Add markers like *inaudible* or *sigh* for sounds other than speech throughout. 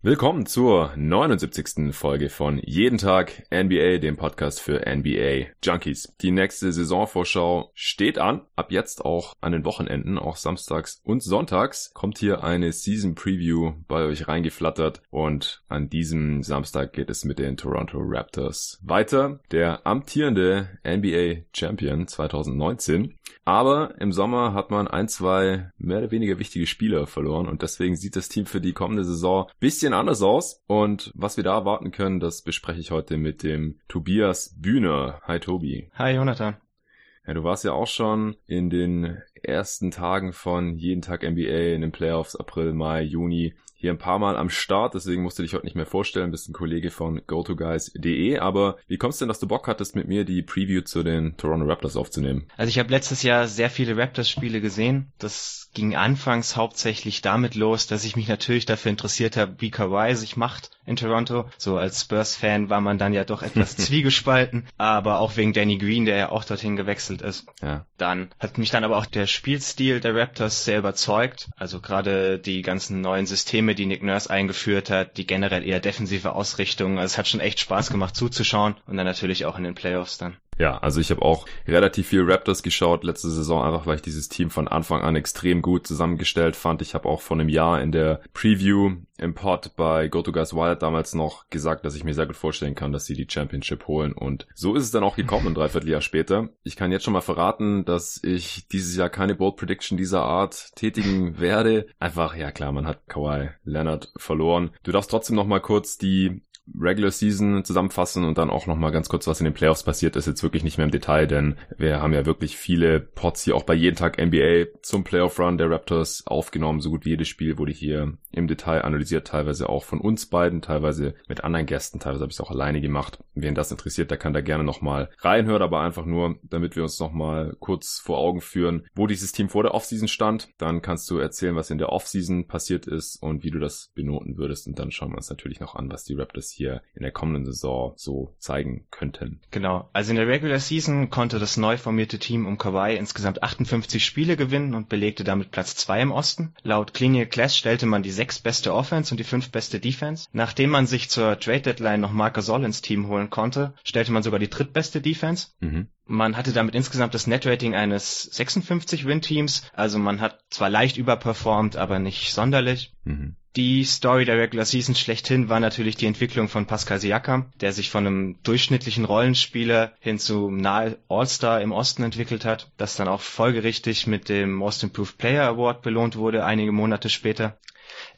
Willkommen zur 79. Folge von Jeden Tag NBA, dem Podcast für NBA Junkies. Die nächste Saisonvorschau steht an. Ab jetzt auch an den Wochenenden, auch samstags und sonntags, kommt hier eine Season Preview bei euch reingeflattert. Und an diesem Samstag geht es mit den Toronto Raptors weiter. Der amtierende NBA Champion 2019 aber im Sommer hat man ein, zwei mehr oder weniger wichtige Spieler verloren und deswegen sieht das Team für die kommende Saison bisschen anders aus. Und was wir da erwarten können, das bespreche ich heute mit dem Tobias Bühner. Hi Tobi. Hi Jonathan. Ja, du warst ja auch schon in den ersten Tagen von jeden Tag NBA in den Playoffs April, Mai, Juni hier ein paar Mal am Start, deswegen musst du dich heute nicht mehr vorstellen, bist ein Kollege von GoToGuys.de, aber wie kommst du denn, dass du Bock hattest, mit mir die Preview zu den Toronto Raptors aufzunehmen? Also ich habe letztes Jahr sehr viele Raptors-Spiele gesehen. Das ging anfangs hauptsächlich damit los, dass ich mich natürlich dafür interessiert habe, wie Kawhi sich macht in Toronto. So als Spurs-Fan war man dann ja doch etwas *laughs* zwiegespalten, aber auch wegen Danny Green, der ja auch dorthin gewechselt ist. Ja. Dann hat mich dann aber auch der Spielstil der Raptors sehr überzeugt. Also gerade die ganzen neuen Systeme, die Nick Nurse eingeführt hat, die generell eher defensive Ausrichtung. Also es hat schon echt Spaß gemacht zuzuschauen und dann natürlich auch in den Playoffs dann. Ja, also ich habe auch relativ viel Raptors geschaut letzte Saison, einfach weil ich dieses Team von Anfang an extrem gut zusammengestellt fand. Ich habe auch vor einem Jahr in der Preview im Pod bei GoToGuys Wild damals noch gesagt, dass ich mir sehr gut vorstellen kann, dass sie die Championship holen. Und so ist es dann auch gekommen, ein Dreivierteljahr später. Ich kann jetzt schon mal verraten, dass ich dieses Jahr keine Bold Prediction dieser Art tätigen werde. Einfach, ja klar, man hat Kawhi Leonard verloren. Du darfst trotzdem noch mal kurz die Regular Season zusammenfassen und dann auch nochmal ganz kurz, was in den Playoffs passiert ist, jetzt wirklich nicht mehr im Detail, denn wir haben ja wirklich viele Pots hier auch bei jeden Tag NBA zum Playoff Run der Raptors aufgenommen. So gut wie jedes Spiel wurde hier im Detail analysiert, teilweise auch von uns beiden, teilweise mit anderen Gästen, teilweise habe ich es auch alleine gemacht. Wen das interessiert, der kann da gerne nochmal reinhören, aber einfach nur, damit wir uns nochmal kurz vor Augen führen, wo dieses Team vor der Offseason stand. Dann kannst du erzählen, was in der Offseason passiert ist und wie du das benoten würdest und dann schauen wir uns natürlich noch an, was die Raptors hier in der kommenden Saison so zeigen könnten. Genau. Also in der Regular Season konnte das neu formierte Team um Kawhi insgesamt 58 Spiele gewinnen und belegte damit Platz 2 im Osten. Laut Clinical Class stellte man die sechs beste Offense und die fünf beste Defense. Nachdem man sich zur Trade Deadline noch Marcus Sol ins Team holen konnte, stellte man sogar die drittbeste Defense. Mhm. Man hatte damit insgesamt das Netrating eines 56 Win-Teams. Also man hat zwar leicht überperformt, aber nicht sonderlich. Mhm. Die Story der Regular Season schlechthin war natürlich die Entwicklung von Pascal Siakam, der sich von einem durchschnittlichen Rollenspieler hin zu nahe All-Star im Osten entwickelt hat, das dann auch folgerichtig mit dem Most Improved Player Award belohnt wurde, einige Monate später.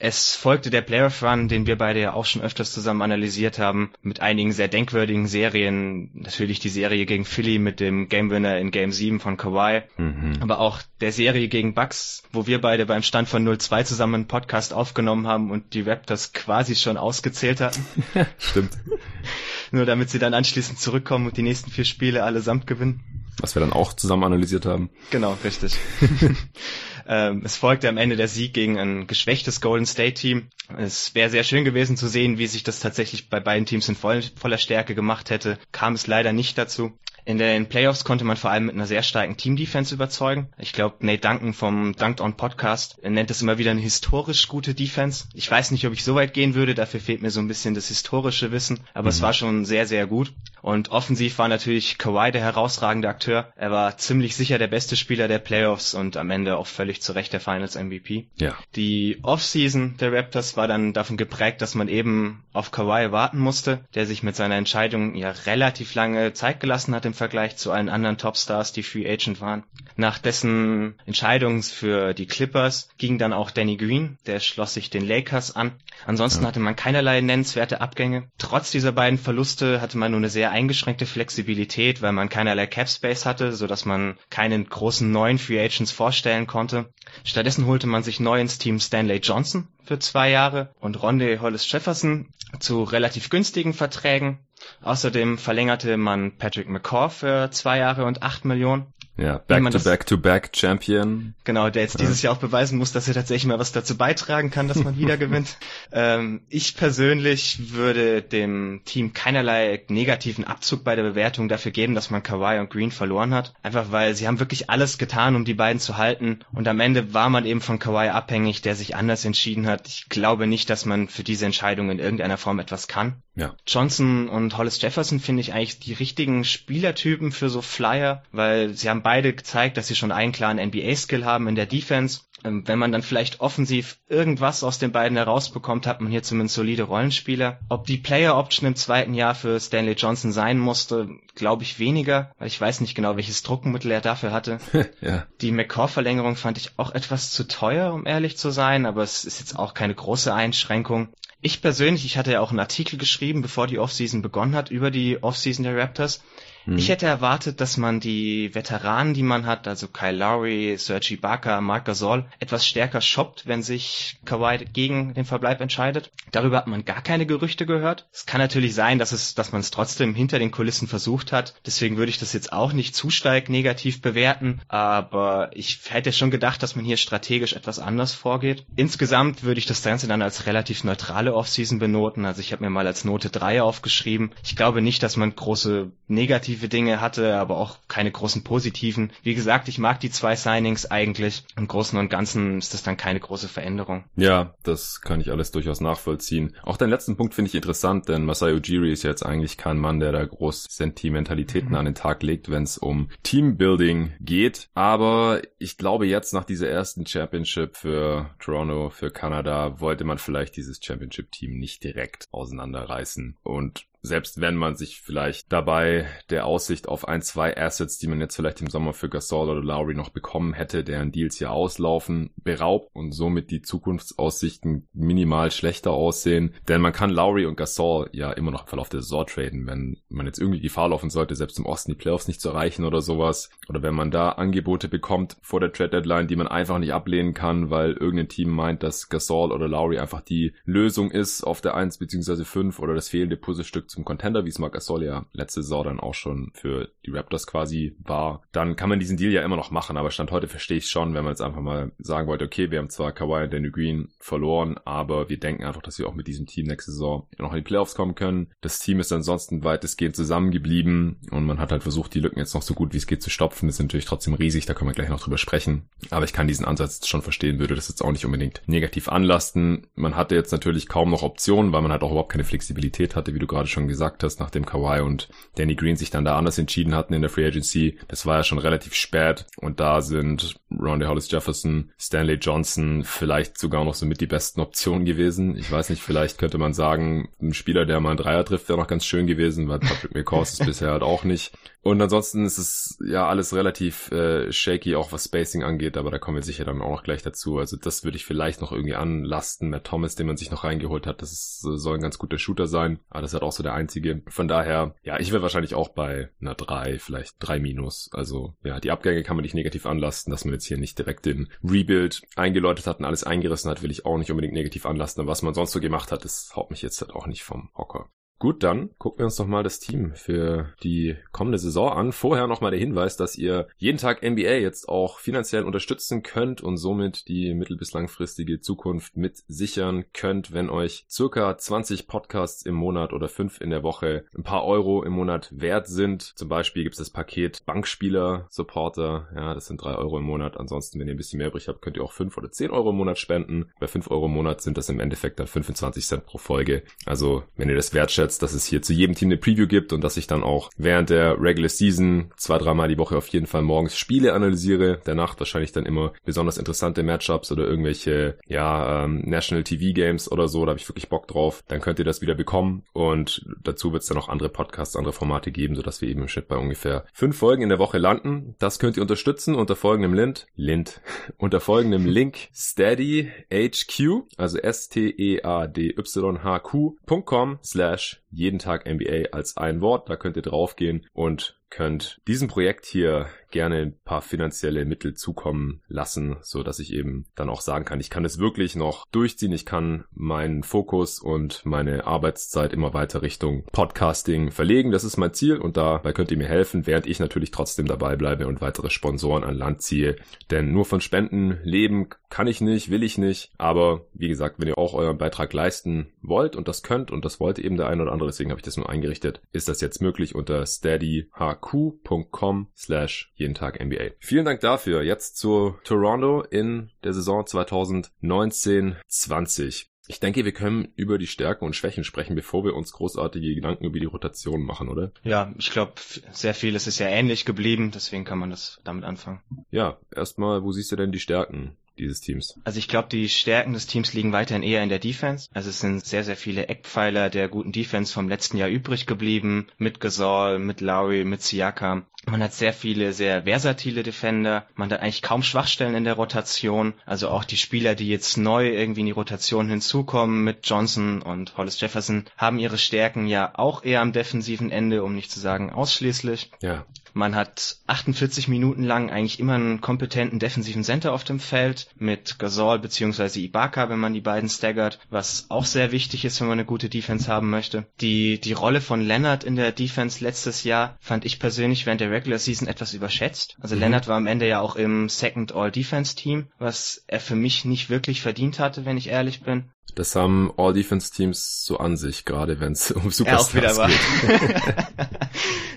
Es folgte der Playoff Run, den wir beide ja auch schon öfters zusammen analysiert haben, mit einigen sehr denkwürdigen Serien. Natürlich die Serie gegen Philly mit dem Game Winner in Game 7 von Kawhi, mhm. aber auch der Serie gegen Bucks, wo wir beide beim Stand von 0-2 zusammen einen Podcast aufgenommen haben und die Raptors quasi schon ausgezählt hatten. *laughs* Stimmt. *laughs* Nur damit sie dann anschließend zurückkommen und die nächsten vier Spiele allesamt gewinnen. Was wir dann auch zusammen analysiert haben. Genau, richtig. *laughs* Ähm, es folgte am Ende der Sieg gegen ein geschwächtes Golden State Team. Es wäre sehr schön gewesen zu sehen, wie sich das tatsächlich bei beiden Teams in voll, voller Stärke gemacht hätte. Kam es leider nicht dazu. In den Playoffs konnte man vor allem mit einer sehr starken Team-Defense überzeugen. Ich glaube, Nate Duncan vom Dunked On Podcast nennt es immer wieder eine historisch gute Defense. Ich weiß nicht, ob ich so weit gehen würde, dafür fehlt mir so ein bisschen das historische Wissen, aber mhm. es war schon sehr, sehr gut. Und offensiv war natürlich Kawhi der herausragende Akteur. Er war ziemlich sicher der beste Spieler der Playoffs und am Ende auch völlig zu Recht der Finals MVP. Ja. Die Offseason der Raptors war dann davon geprägt, dass man eben auf Kawhi warten musste, der sich mit seiner Entscheidung ja relativ lange Zeit gelassen hat im Vergleich zu allen anderen Topstars, die Free Agent waren. Nach dessen Entscheidung für die Clippers ging dann auch Danny Green, der schloss sich den Lakers an. Ansonsten ja. hatte man keinerlei nennenswerte Abgänge. Trotz dieser beiden Verluste hatte man nur eine sehr eingeschränkte Flexibilität, weil man keinerlei Cap Space hatte, so dass man keinen großen neuen Free Agents vorstellen konnte. Stattdessen holte man sich neu ins Team Stanley Johnson für zwei Jahre und Ronde Hollis Jefferson zu relativ günstigen Verträgen. Außerdem verlängerte man Patrick McCaw für zwei Jahre und acht Millionen. Ja, back to back to back Champion. Genau, der jetzt ja. dieses Jahr auch beweisen muss, dass er tatsächlich mal was dazu beitragen kann, dass man wieder *laughs* gewinnt. Ähm, ich persönlich würde dem Team keinerlei negativen Abzug bei der Bewertung dafür geben, dass man Kawhi und Green verloren hat. Einfach weil sie haben wirklich alles getan, um die beiden zu halten. Und am Ende war man eben von Kawhi abhängig, der sich anders entschieden hat. Ich glaube nicht, dass man für diese Entscheidung in irgendeiner Form etwas kann. Ja. Johnson und Hollis Jefferson finde ich eigentlich die richtigen Spielertypen für so Flyer, weil sie haben beide gezeigt, dass sie schon einen klaren NBA-Skill haben in der Defense ähm, wenn man dann vielleicht offensiv irgendwas aus den beiden herausbekommt, hat man hier zumindest solide Rollenspieler. Ob die Player Option im zweiten Jahr für Stanley Johnson sein musste, glaube ich weniger, weil ich weiß nicht genau, welches Druckmittel er dafür hatte. *laughs* ja. Die McCaw-Verlängerung fand ich auch etwas zu teuer, um ehrlich zu sein, aber es ist jetzt auch keine große Einschränkung. Ich persönlich, ich hatte ja auch einen Artikel geschrieben, bevor die Offseason begonnen hat, über die Offseason der Raptors. Mhm. Ich hätte erwartet, dass man die Veteranen, die man hat, also Kyle Lowry, Sergi Ibaka, Marc Gasol, etwas stärker shoppt, wenn sich Kawhi gegen den Verbleib entscheidet. Darüber hat man gar keine Gerüchte gehört. Es kann natürlich sein, dass es, dass man es trotzdem hinter den Kulissen versucht hat. Deswegen würde ich das jetzt auch nicht zu stark negativ bewerten. Aber ich hätte schon gedacht, dass man hier strategisch etwas anders vorgeht. Insgesamt würde ich das Ganze dann als relativ neutrale Offseason benoten. Also ich habe mir mal als Note 3 aufgeschrieben. Ich glaube nicht, dass man große negative negative Dinge hatte, aber auch keine großen positiven. Wie gesagt, ich mag die zwei Signings eigentlich. Im Großen und Ganzen ist das dann keine große Veränderung. Ja, das kann ich alles durchaus nachvollziehen. Auch den letzten Punkt finde ich interessant, denn Masai Ujiri ist jetzt eigentlich kein Mann, der da groß Sentimentalitäten mhm. an den Tag legt, wenn es um Teambuilding geht. Aber ich glaube jetzt nach dieser ersten Championship für Toronto, für Kanada, wollte man vielleicht dieses Championship-Team nicht direkt auseinanderreißen. Und selbst wenn man sich vielleicht dabei der Aussicht auf ein, zwei Assets, die man jetzt vielleicht im Sommer für Gasol oder Lowry noch bekommen hätte, deren Deals hier auslaufen, beraubt und somit die Zukunftsaussichten minimal schlechter aussehen. Denn man kann Lowry und Gasol ja immer noch im Verlauf der Saison traden, wenn man jetzt irgendwie Gefahr laufen sollte, selbst im Osten die Playoffs nicht zu erreichen oder sowas. Oder wenn man da Angebote bekommt vor der Trade Deadline, die man einfach nicht ablehnen kann, weil irgendein Team meint, dass Gasol oder Lowry einfach die Lösung ist auf der 1 bzw. 5 oder das fehlende Puzzlestück zum Contender, wie es Marc Gasol ja letzte Saison dann auch schon für die Raptors quasi war, dann kann man diesen Deal ja immer noch machen. Aber Stand heute verstehe ich schon, wenn man jetzt einfach mal sagen wollte, okay, wir haben zwar Kawhi und Danny Green verloren, aber wir denken einfach, dass wir auch mit diesem Team nächste Saison noch in die Playoffs kommen können. Das Team ist ansonsten weitestgehend zusammengeblieben und man hat halt versucht, die Lücken jetzt noch so gut wie es geht zu stopfen. Das ist natürlich trotzdem riesig, da können wir gleich noch drüber sprechen. Aber ich kann diesen Ansatz schon verstehen, würde das jetzt auch nicht unbedingt negativ anlasten. Man hatte jetzt natürlich kaum noch Optionen, weil man halt auch überhaupt keine Flexibilität hatte, wie du gerade schon gesagt hast, nachdem Kawhi und Danny Green sich dann da anders entschieden hatten in der Free Agency. Das war ja schon relativ spät und da sind Ronda Hollis Jefferson, Stanley Johnson vielleicht sogar noch so mit die besten Optionen gewesen. Ich weiß nicht, vielleicht könnte man sagen, ein Spieler, der mal einen Dreier trifft, wäre noch ganz schön gewesen, weil Patrick McCaws ist *laughs* bisher halt auch nicht. Und ansonsten ist es ja alles relativ äh, shaky, auch was Spacing angeht, aber da kommen wir sicher dann auch noch gleich dazu. Also das würde ich vielleicht noch irgendwie anlasten. Matt Thomas, den man sich noch reingeholt hat, das ist, soll ein ganz guter Shooter sein. Aber das halt auch so der einzige. Von daher, ja, ich wäre wahrscheinlich auch bei einer 3, vielleicht 3 minus. Also ja, die Abgänge kann man nicht negativ anlasten, dass man jetzt hier nicht direkt den Rebuild eingeläutet hat und alles eingerissen hat, will ich auch nicht unbedingt negativ anlasten. Aber was man sonst so gemacht hat, das haut mich jetzt halt auch nicht vom Hocker. Gut, dann gucken wir uns doch mal das Team für die kommende Saison an. Vorher nochmal der Hinweis, dass ihr jeden Tag NBA jetzt auch finanziell unterstützen könnt und somit die mittel- bis langfristige Zukunft mit sichern könnt, wenn euch circa 20 Podcasts im Monat oder 5 in der Woche ein paar Euro im Monat wert sind. Zum Beispiel gibt es das Paket Bankspieler Supporter. Ja, das sind 3 Euro im Monat. Ansonsten, wenn ihr ein bisschen mehr übrig habt, könnt ihr auch 5 oder 10 Euro im Monat spenden. Bei 5 Euro im Monat sind das im Endeffekt dann 25 Cent pro Folge. Also, wenn ihr das wertschätzt, jetzt, dass es hier zu jedem Team eine Preview gibt und dass ich dann auch während der Regular Season zwei, dreimal die Woche auf jeden Fall morgens Spiele analysiere, der Nacht wahrscheinlich dann immer besonders interessante Matchups oder irgendwelche, ja, ähm, National TV Games oder so, da habe ich wirklich Bock drauf, dann könnt ihr das wieder bekommen. Und dazu wird es dann auch andere Podcasts, andere Formate geben, sodass wir eben im Schnitt bei ungefähr fünf Folgen in der Woche landen. Das könnt ihr unterstützen unter folgendem Link, Lint, *laughs* unter folgendem Link steady HQ, also S-T-E-A-D-Y-H-Q.com slash jeden Tag NBA als ein Wort. Da könnt ihr draufgehen und könnt diesem Projekt hier gerne ein paar finanzielle Mittel zukommen lassen, so dass ich eben dann auch sagen kann, ich kann es wirklich noch durchziehen. Ich kann meinen Fokus und meine Arbeitszeit immer weiter Richtung Podcasting verlegen. Das ist mein Ziel und dabei könnt ihr mir helfen, während ich natürlich trotzdem dabei bleibe und weitere Sponsoren an Land ziehe. Denn nur von Spenden leben kann ich nicht, will ich nicht. Aber wie gesagt, wenn ihr auch euren Beitrag leisten wollt und das könnt und das wollte eben der eine oder andere, deswegen habe ich das nur eingerichtet, ist das jetzt möglich unter steadyhq.com slash jeden Tag NBA. Vielen Dank dafür. Jetzt zu Toronto in der Saison 2019-20. Ich denke, wir können über die Stärken und Schwächen sprechen, bevor wir uns großartige Gedanken über die Rotation machen, oder? Ja, ich glaube, sehr vieles ist ja ähnlich geblieben, deswegen kann man das damit anfangen. Ja, erstmal, wo siehst du denn die Stärken? Dieses Teams? Also ich glaube, die Stärken des Teams liegen weiterhin eher in der Defense. Also es sind sehr, sehr viele Eckpfeiler der guten Defense vom letzten Jahr übrig geblieben. Mit Gasol, mit Lowry, mit Siakam. Man hat sehr viele, sehr versatile Defender. Man hat eigentlich kaum Schwachstellen in der Rotation. Also auch die Spieler, die jetzt neu irgendwie in die Rotation hinzukommen mit Johnson und Hollis Jefferson, haben ihre Stärken ja auch eher am defensiven Ende, um nicht zu sagen ausschließlich. Ja. Man hat 48 Minuten lang eigentlich immer einen kompetenten defensiven Center auf dem Feld mit Gasol beziehungsweise Ibaka, wenn man die beiden staggert, was auch sehr wichtig ist, wenn man eine gute Defense haben möchte. Die, die Rolle von Leonard in der Defense letztes Jahr fand ich persönlich während der Regular Season etwas überschätzt. Also mhm. Leonard war am Ende ja auch im Second All Defense Team, was er für mich nicht wirklich verdient hatte, wenn ich ehrlich bin. Das haben All-Defense-Teams so an sich, gerade wenn es um Superstars ja, auch wieder geht. *laughs*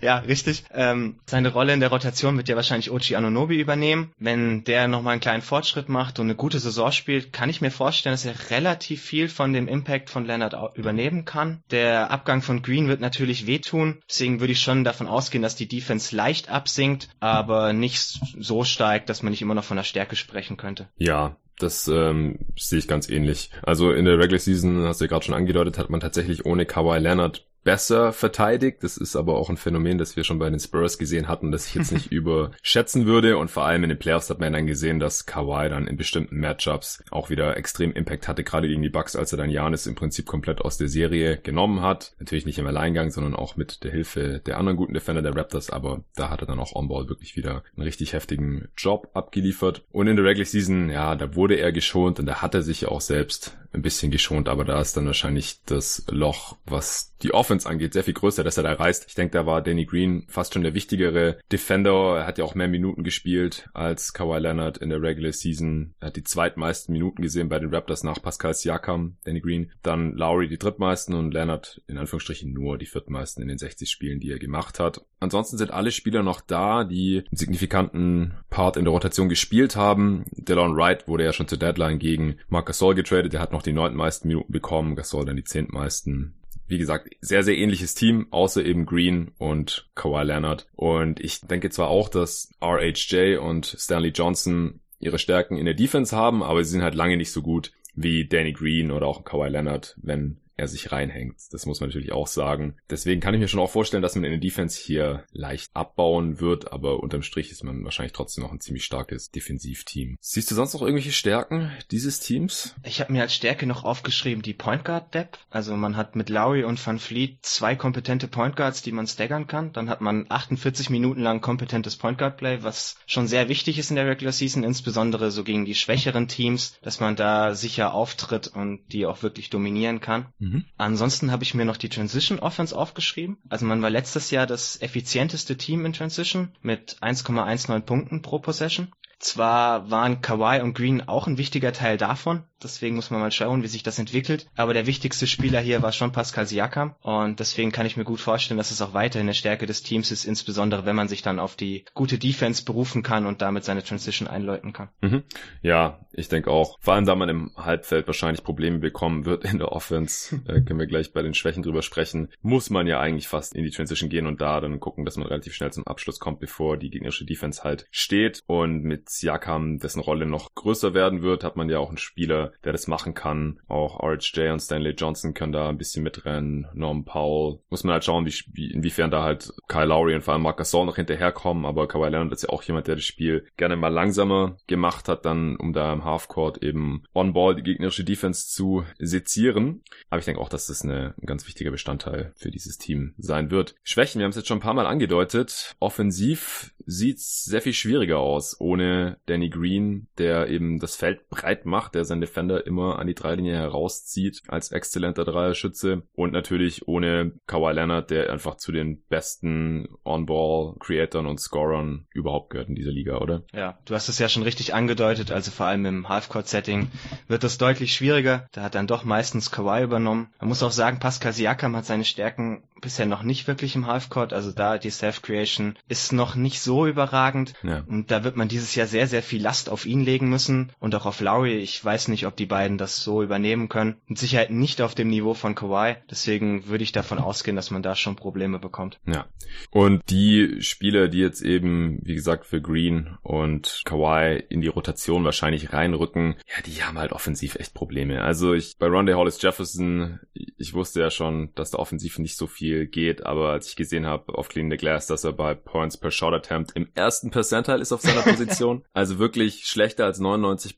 *laughs* ja, richtig. Ähm, seine Rolle in der Rotation wird ja wahrscheinlich Ochi Anunobi übernehmen. Wenn der nochmal einen kleinen Fortschritt macht und eine gute Saison spielt, kann ich mir vorstellen, dass er relativ viel von dem Impact von Leonard übernehmen kann. Der Abgang von Green wird natürlich wehtun. Deswegen würde ich schon davon ausgehen, dass die Defense leicht absinkt, aber nicht so steigt, dass man nicht immer noch von der Stärke sprechen könnte. Ja, das ähm, sehe ich ganz ähnlich. Also in der Regular Season, hast du ja gerade schon angedeutet, hat man tatsächlich ohne Kawhi Leonard besser verteidigt. Das ist aber auch ein Phänomen, das wir schon bei den Spurs gesehen hatten, das ich jetzt nicht *laughs* überschätzen würde. Und vor allem in den Playoffs hat man dann gesehen, dass Kawhi dann in bestimmten Matchups auch wieder extrem Impact hatte, gerade gegen die Bucks, als er dann Janis im Prinzip komplett aus der Serie genommen hat. Natürlich nicht im Alleingang, sondern auch mit der Hilfe der anderen guten Defender der Raptors, aber da hat er dann auch on-ball wirklich wieder einen richtig heftigen Job abgeliefert. Und in der Regular Season, ja, da wurde er geschont und da hat er sich ja auch selbst ein bisschen geschont, aber da ist dann wahrscheinlich das Loch, was die Offense angeht, sehr viel größer, dass er da reißt. Ich denke, da war Danny Green fast schon der wichtigere Defender. Er hat ja auch mehr Minuten gespielt als Kawhi Leonard in der Regular Season. Er hat die zweitmeisten Minuten gesehen bei den Raptors nach Pascal Siakam, Danny Green. Dann Lowry die drittmeisten und Leonard in Anführungsstrichen nur die viertmeisten in den 60 Spielen, die er gemacht hat. Ansonsten sind alle Spieler noch da, die einen signifikanten Part in der Rotation gespielt haben. Delon Wright wurde ja schon zur Deadline gegen Marc Gasol getradet. Der hat noch die neuntmeisten Minuten bekommen. Gasol dann die zehntmeisten wie gesagt, sehr, sehr ähnliches Team, außer eben Green und Kawhi Leonard. Und ich denke zwar auch, dass RHJ und Stanley Johnson ihre Stärken in der Defense haben, aber sie sind halt lange nicht so gut wie Danny Green oder auch Kawhi Leonard, wenn er sich reinhängt. Das muss man natürlich auch sagen. Deswegen kann ich mir schon auch vorstellen, dass man in der Defense hier leicht abbauen wird, aber unterm Strich ist man wahrscheinlich trotzdem noch ein ziemlich starkes Defensivteam. Siehst du sonst noch irgendwelche Stärken dieses Teams? Ich habe mir als Stärke noch aufgeschrieben die Point Guard Depth. Also man hat mit Lowry und Van Fleet zwei kompetente Point Guards, die man staggern kann. Dann hat man 48 Minuten lang kompetentes Point Guard Play, was schon sehr wichtig ist in der Regular Season, insbesondere so gegen die schwächeren Teams, dass man da sicher auftritt und die auch wirklich dominieren kann. Mhm. Ansonsten habe ich mir noch die Transition Offense aufgeschrieben. Also man war letztes Jahr das effizienteste Team in Transition mit 1,19 Punkten pro Possession. Zwar waren Kawhi und Green auch ein wichtiger Teil davon, deswegen muss man mal schauen, wie sich das entwickelt. Aber der wichtigste Spieler hier war schon Pascal Siakam und deswegen kann ich mir gut vorstellen, dass es auch weiterhin eine Stärke des Teams ist, insbesondere wenn man sich dann auf die gute Defense berufen kann und damit seine Transition einläuten kann. Mhm. Ja, ich denke auch. Vor allem, da man im Halbfeld wahrscheinlich Probleme bekommen wird in der Offense, *laughs* äh, können wir gleich bei den Schwächen drüber sprechen, muss man ja eigentlich fast in die Transition gehen und da dann gucken, dass man relativ schnell zum Abschluss kommt, bevor die gegnerische Defense halt steht und mit Siakam, dessen Rolle noch größer werden wird, hat man ja auch einen Spieler, der das machen kann. Auch RHJ und Stanley Johnson können da ein bisschen mitrennen. Norm Powell. Muss man halt schauen, wie, wie inwiefern da halt Kyle Lowry und vor allem Marc Gasol noch hinterherkommen. Aber Kawhi Leonard ist ja auch jemand, der das Spiel gerne mal langsamer gemacht hat, dann um da im Halfcourt eben on-ball die gegnerische Defense zu sezieren. Aber ich denke auch, dass das eine, ein ganz wichtiger Bestandteil für dieses Team sein wird. Schwächen, wir haben es jetzt schon ein paar Mal angedeutet. Offensiv sieht's sehr viel schwieriger aus ohne Danny Green, der eben das Feld breit macht, der seinen Defender immer an die Dreilinie herauszieht als exzellenter Dreierschütze und natürlich ohne Kawhi Leonard, der einfach zu den besten On-Ball-Creatoren und Scorern überhaupt gehört in dieser Liga, oder? Ja, du hast es ja schon richtig angedeutet, also vor allem im Half-Court-Setting wird das deutlich schwieriger. Da hat dann doch meistens Kawhi übernommen. Man muss auch sagen, Pascal Siakam hat seine Stärken bisher noch nicht wirklich im Halfcourt. Also da die Self-Creation ist noch nicht so überragend. Ja. Und da wird man dieses Jahr sehr, sehr viel Last auf ihn legen müssen und auch auf Lowry. Ich weiß nicht, ob die beiden das so übernehmen können. Mit Sicherheit nicht auf dem Niveau von Kawhi. Deswegen würde ich davon ausgehen, dass man da schon Probleme bekommt. Ja. Und die Spieler, die jetzt eben, wie gesagt, für Green und Kawhi in die Rotation wahrscheinlich reinrücken, ja, die haben halt offensiv echt Probleme. Also ich, bei Ronde Hollis Jefferson, ich wusste ja schon, dass da offensiv nicht so viel viel geht, aber als ich gesehen habe auf Clean the Glass, dass er bei Points per Shot Attempt im ersten Percentile ist auf seiner *laughs* Position, also wirklich schlechter als 99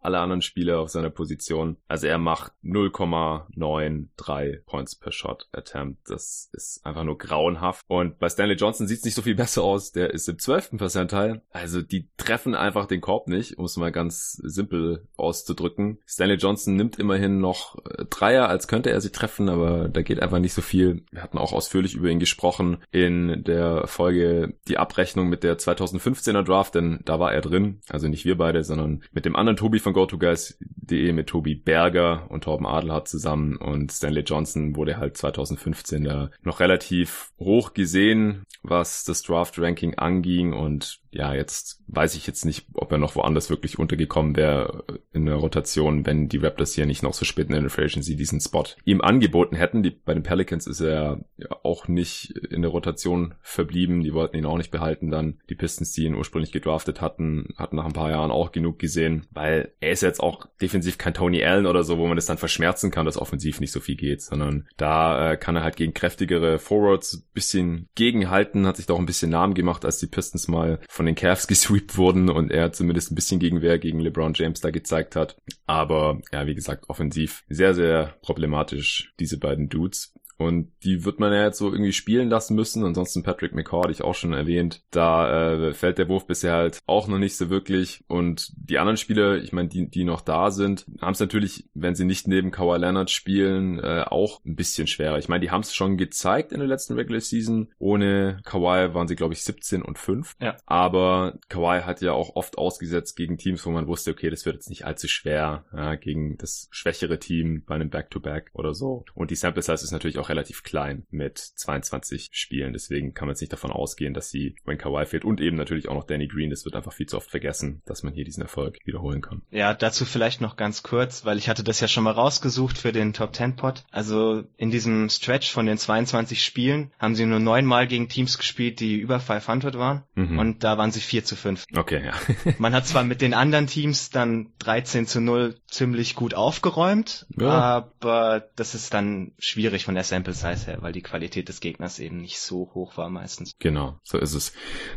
aller anderen Spieler auf seiner Position. Also er macht 0,93 Points per Shot Attempt. Das ist einfach nur grauenhaft. Und bei Stanley Johnson sieht es nicht so viel besser aus. Der ist im 12. Percentile. Also die treffen einfach den Korb nicht, um es mal ganz simpel auszudrücken. Stanley Johnson nimmt immerhin noch äh, Dreier, als könnte er sie treffen, aber da geht einfach nicht so viel. Wir hatten auch ausführlich über ihn gesprochen in der Folge die Abrechnung mit der 2015er Draft, denn da war er drin. Also nicht wir beide, sondern mit dem anderen Tobi von GoToGuys.de, mit Tobi Berger und Torben Adelhardt zusammen und Stanley Johnson wurde halt 2015 da noch relativ hoch gesehen, was das Draft-Ranking anging und ja, jetzt weiß ich jetzt nicht, ob er noch woanders wirklich untergekommen wäre in der Rotation, wenn die Raptors hier nicht noch so spät in der Free Agency diesen Spot ihm angeboten hätten. Die, bei den Pelicans ist er ja auch nicht in der Rotation verblieben. Die wollten ihn auch nicht behalten dann. Die Pistons, die ihn ursprünglich gedraftet hatten, hatten nach ein paar Jahren auch genug gesehen, weil er ist jetzt auch defensiv kein Tony Allen oder so, wo man es dann verschmerzen kann, dass offensiv nicht so viel geht, sondern da äh, kann er halt gegen kräftigere Forwards bisschen gegenhalten, hat sich da auch ein bisschen Namen gemacht, als die Pistons mal von den Cavs *laughs* gesweept wurden und er zumindest ein bisschen Gegenwehr gegen LeBron James da gezeigt hat. Aber ja, wie gesagt, offensiv sehr, sehr problematisch, diese beiden Dudes. Und die wird man ja jetzt so irgendwie spielen lassen müssen. Ansonsten Patrick McCaw hatte ich auch schon erwähnt. Da äh, fällt der Wurf bisher halt auch noch nicht so wirklich. Und die anderen Spieler, ich meine, die, die noch da sind, haben es natürlich, wenn sie nicht neben Kawhi Leonard spielen, äh, auch ein bisschen schwerer. Ich meine, die haben es schon gezeigt in der letzten Regular Season. Ohne Kawhi waren sie, glaube ich, 17 und 5. Ja. Aber Kawhi hat ja auch oft ausgesetzt gegen Teams, wo man wusste, okay, das wird jetzt nicht allzu schwer ja, gegen das schwächere Team bei einem Back-to-Back -Back oder so. Und die Sample Size ist natürlich auch relativ klein mit 22 Spielen. Deswegen kann man jetzt nicht davon ausgehen, dass sie, wenn Kawhi fehlt und eben natürlich auch noch Danny Green, das wird einfach viel zu oft vergessen, dass man hier diesen Erfolg wiederholen kann. Ja, dazu vielleicht noch ganz kurz, weil ich hatte das ja schon mal rausgesucht für den Top 10 Pot. Also in diesem Stretch von den 22 Spielen haben sie nur neunmal gegen Teams gespielt, die über 500 waren. Mhm. Und da waren sie 4 zu 5. Okay, ja. *laughs* man hat zwar mit den anderen Teams dann 13 zu 0 ziemlich gut aufgeräumt, ja. aber das ist dann schwierig von der Sample Size her, weil die Qualität des Gegners eben nicht so hoch war meistens. Genau, so ist es.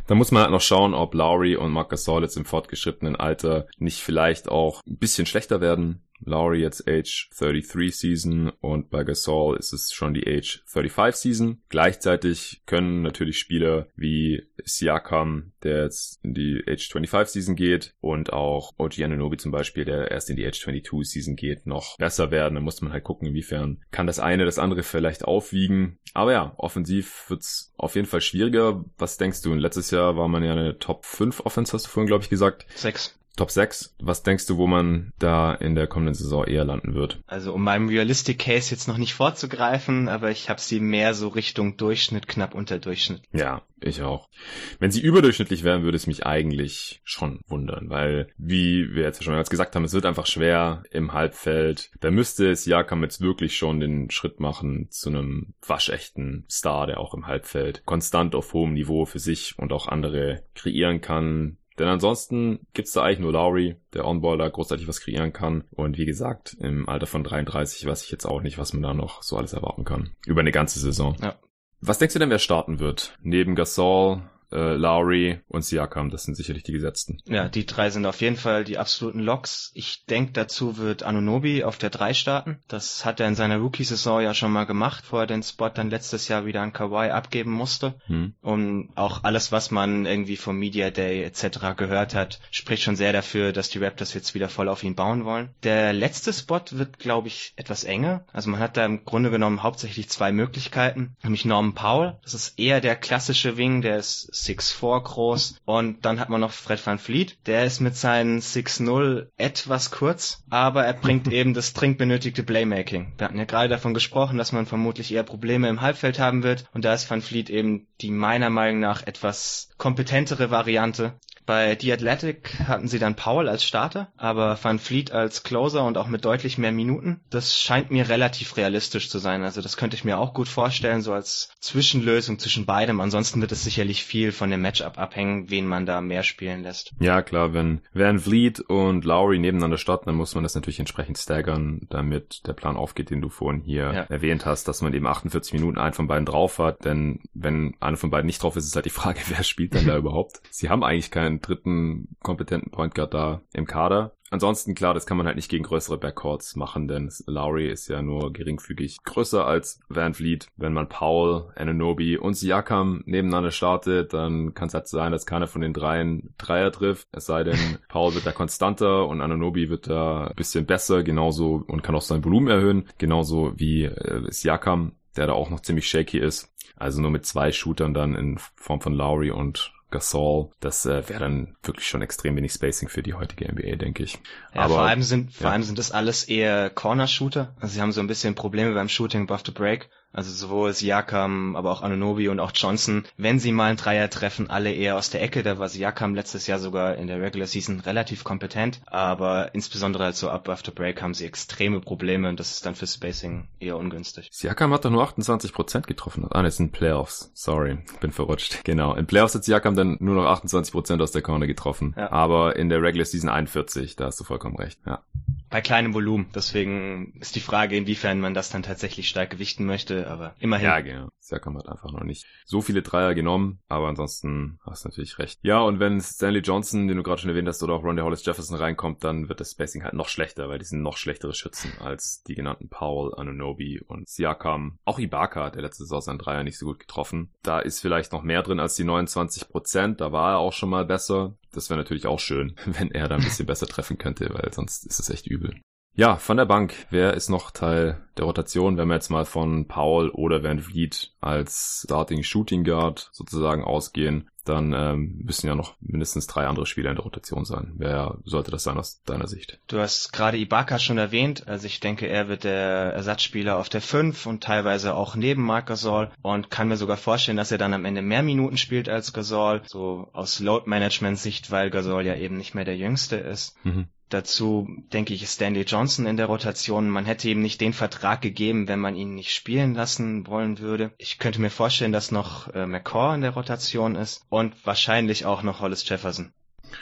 Da muss man halt noch schauen, ob Lowry und Marc Gasol jetzt im fortgeschrittenen Alter nicht vielleicht auch ein bisschen schlechter werden. Lowry jetzt Age 33 Season und bei Gasol ist es schon die Age 35 Season. Gleichzeitig können natürlich Spieler wie Siakam, der jetzt in die Age 25 Season geht und auch OG Ananobi zum Beispiel, der erst in die Age 22 Season geht, noch besser werden. Da muss man halt gucken, inwiefern kann das eine das andere vielleicht aufwiegen. Aber ja, offensiv wird's auf jeden Fall schwieriger. Was denkst du? Letztes Jahr war man ja eine Top 5 Offense, hast du vorhin, glaube ich, gesagt. Sechs. Top 6. Was denkst du, wo man da in der kommenden Saison eher landen wird? Also um meinem Realistic Case jetzt noch nicht vorzugreifen, aber ich habe sie mehr so Richtung Durchschnitt, knapp unter Durchschnitt. Ja, ich auch. Wenn sie überdurchschnittlich wären, würde es mich eigentlich schon wundern, weil, wie wir jetzt schon mal gesagt haben, es wird einfach schwer im Halbfeld. Da müsste es Jakam jetzt wirklich schon den Schritt machen zu einem waschechten Star, der auch im Halbfeld konstant auf hohem Niveau für sich und auch andere kreieren kann. Denn ansonsten gibt's da eigentlich nur Lowry, der Onballer großartig was kreieren kann. Und wie gesagt, im Alter von 33 weiß ich jetzt auch nicht, was man da noch so alles erwarten kann. Über eine ganze Saison. Ja. Was denkst du denn, wer starten wird? Neben Gasol, äh, Lowry und Siakam, das sind sicherlich die Gesetzten. Ja, die drei sind auf jeden Fall die absoluten Locks. Ich denke, dazu wird Anunobi auf der 3 starten. Das hat er in seiner Rookie-Saison ja schon mal gemacht, wo er den Spot dann letztes Jahr wieder an Kawhi abgeben musste. Hm. Und auch alles, was man irgendwie vom Media Day etc. gehört hat, spricht schon sehr dafür, dass die Raptors jetzt wieder voll auf ihn bauen wollen. Der letzte Spot wird, glaube ich, etwas enger. Also man hat da im Grunde genommen hauptsächlich zwei Möglichkeiten, nämlich Norman Powell. Das ist eher der klassische Wing, der ist 6'4 groß. Und dann hat man noch Fred Van Fleet. Der ist mit seinen 6'0 etwas kurz, aber er bringt *laughs* eben das dringend benötigte Playmaking. Wir hatten ja gerade davon gesprochen, dass man vermutlich eher Probleme im Halbfeld haben wird. Und da ist Van Fleet eben die meiner Meinung nach etwas kompetentere Variante. Bei The Athletic hatten sie dann Paul als Starter, aber Van Fleet als Closer und auch mit deutlich mehr Minuten. Das scheint mir relativ realistisch zu sein. Also das könnte ich mir auch gut vorstellen, so als Zwischenlösung zwischen beidem. Ansonsten wird es sicherlich viel von dem Matchup abhängen, wen man da mehr spielen lässt. Ja, klar, wenn Van Fleet und Lowry nebeneinander starten, dann muss man das natürlich entsprechend staggern, damit der Plan aufgeht, den du vorhin hier ja. erwähnt hast, dass man eben 48 Minuten einen von beiden drauf hat. Denn wenn einer von beiden nicht drauf ist, ist halt die Frage, *laughs* wer spielt denn da überhaupt? Sie haben eigentlich keinen dritten kompetenten Point Guard da im Kader. Ansonsten, klar, das kann man halt nicht gegen größere Backcourts machen, denn Lowry ist ja nur geringfügig größer als Van Vliet. Wenn man Paul, Ananobi und Siakam nebeneinander startet, dann kann es halt sein, dass keiner von den dreien Dreier trifft. Es sei denn, *laughs* Paul wird da konstanter und Ananobi wird da ein bisschen besser, genauso und kann auch sein Volumen erhöhen, genauso wie äh, Siakam, der da auch noch ziemlich shaky ist. Also nur mit zwei Shootern dann in Form von Lowry und Gasol, das äh, wäre dann wirklich schon extrem wenig Spacing für die heutige NBA, denke ich. Ja, Aber, vor allem sind, vor ja. allem sind das alles eher Corner-Shooter. Also sie haben so ein bisschen Probleme beim Shooting above the break. Also sowohl Siakam, aber auch Anunobi und auch Johnson, wenn sie mal einen Dreier treffen, alle eher aus der Ecke. Da war Siakam letztes Jahr sogar in der Regular Season relativ kompetent, aber insbesondere halt so ab after break haben sie extreme Probleme und das ist dann für Spacing eher ungünstig. Siakam hat doch nur 28% getroffen. Ah, das sind Playoffs. Sorry, bin verrutscht. *laughs* Genau. In Playoffs hat Siakam dann nur noch 28% aus der Corner getroffen. Ja. Aber in der Regular Season 41, da hast du vollkommen recht. Ja bei kleinem Volumen. Deswegen ist die Frage, inwiefern man das dann tatsächlich stark gewichten möchte, aber immerhin. Ja, genau. Siakam hat einfach noch nicht so viele Dreier genommen, aber ansonsten hast du natürlich recht. Ja, und wenn Stanley Johnson, den du gerade schon erwähnt hast, oder auch Ronda Hollis Jefferson reinkommt, dann wird das Spacing halt noch schlechter, weil die sind noch schlechtere Schützen als die genannten Paul, Anunobi und Siakam. Auch Ibaka hat der letzte Saison seinen Dreier nicht so gut getroffen. Da ist vielleicht noch mehr drin als die 29 Prozent. Da war er auch schon mal besser. Das wäre natürlich auch schön, *laughs* wenn er da ein bisschen besser treffen könnte, weil sonst ist es echt übel. Ja, von der Bank. Wer ist noch Teil der Rotation, wenn wir jetzt mal von Paul oder Van Vliet als Starting Shooting Guard sozusagen ausgehen? dann ähm, müssen ja noch mindestens drei andere Spieler in der Rotation sein. Wer sollte das sein aus deiner Sicht? Du hast gerade Ibaka schon erwähnt. Also ich denke, er wird der Ersatzspieler auf der 5 und teilweise auch neben Marc Gasol und kann mir sogar vorstellen, dass er dann am Ende mehr Minuten spielt als Gasol, so aus Load Management Sicht, weil Gasol ja eben nicht mehr der Jüngste ist. Mhm. Dazu denke ich Stanley Johnson in der Rotation. Man hätte ihm nicht den Vertrag gegeben, wenn man ihn nicht spielen lassen wollen würde. Ich könnte mir vorstellen, dass noch äh, McCaw in der Rotation ist und wahrscheinlich auch noch Hollis Jefferson.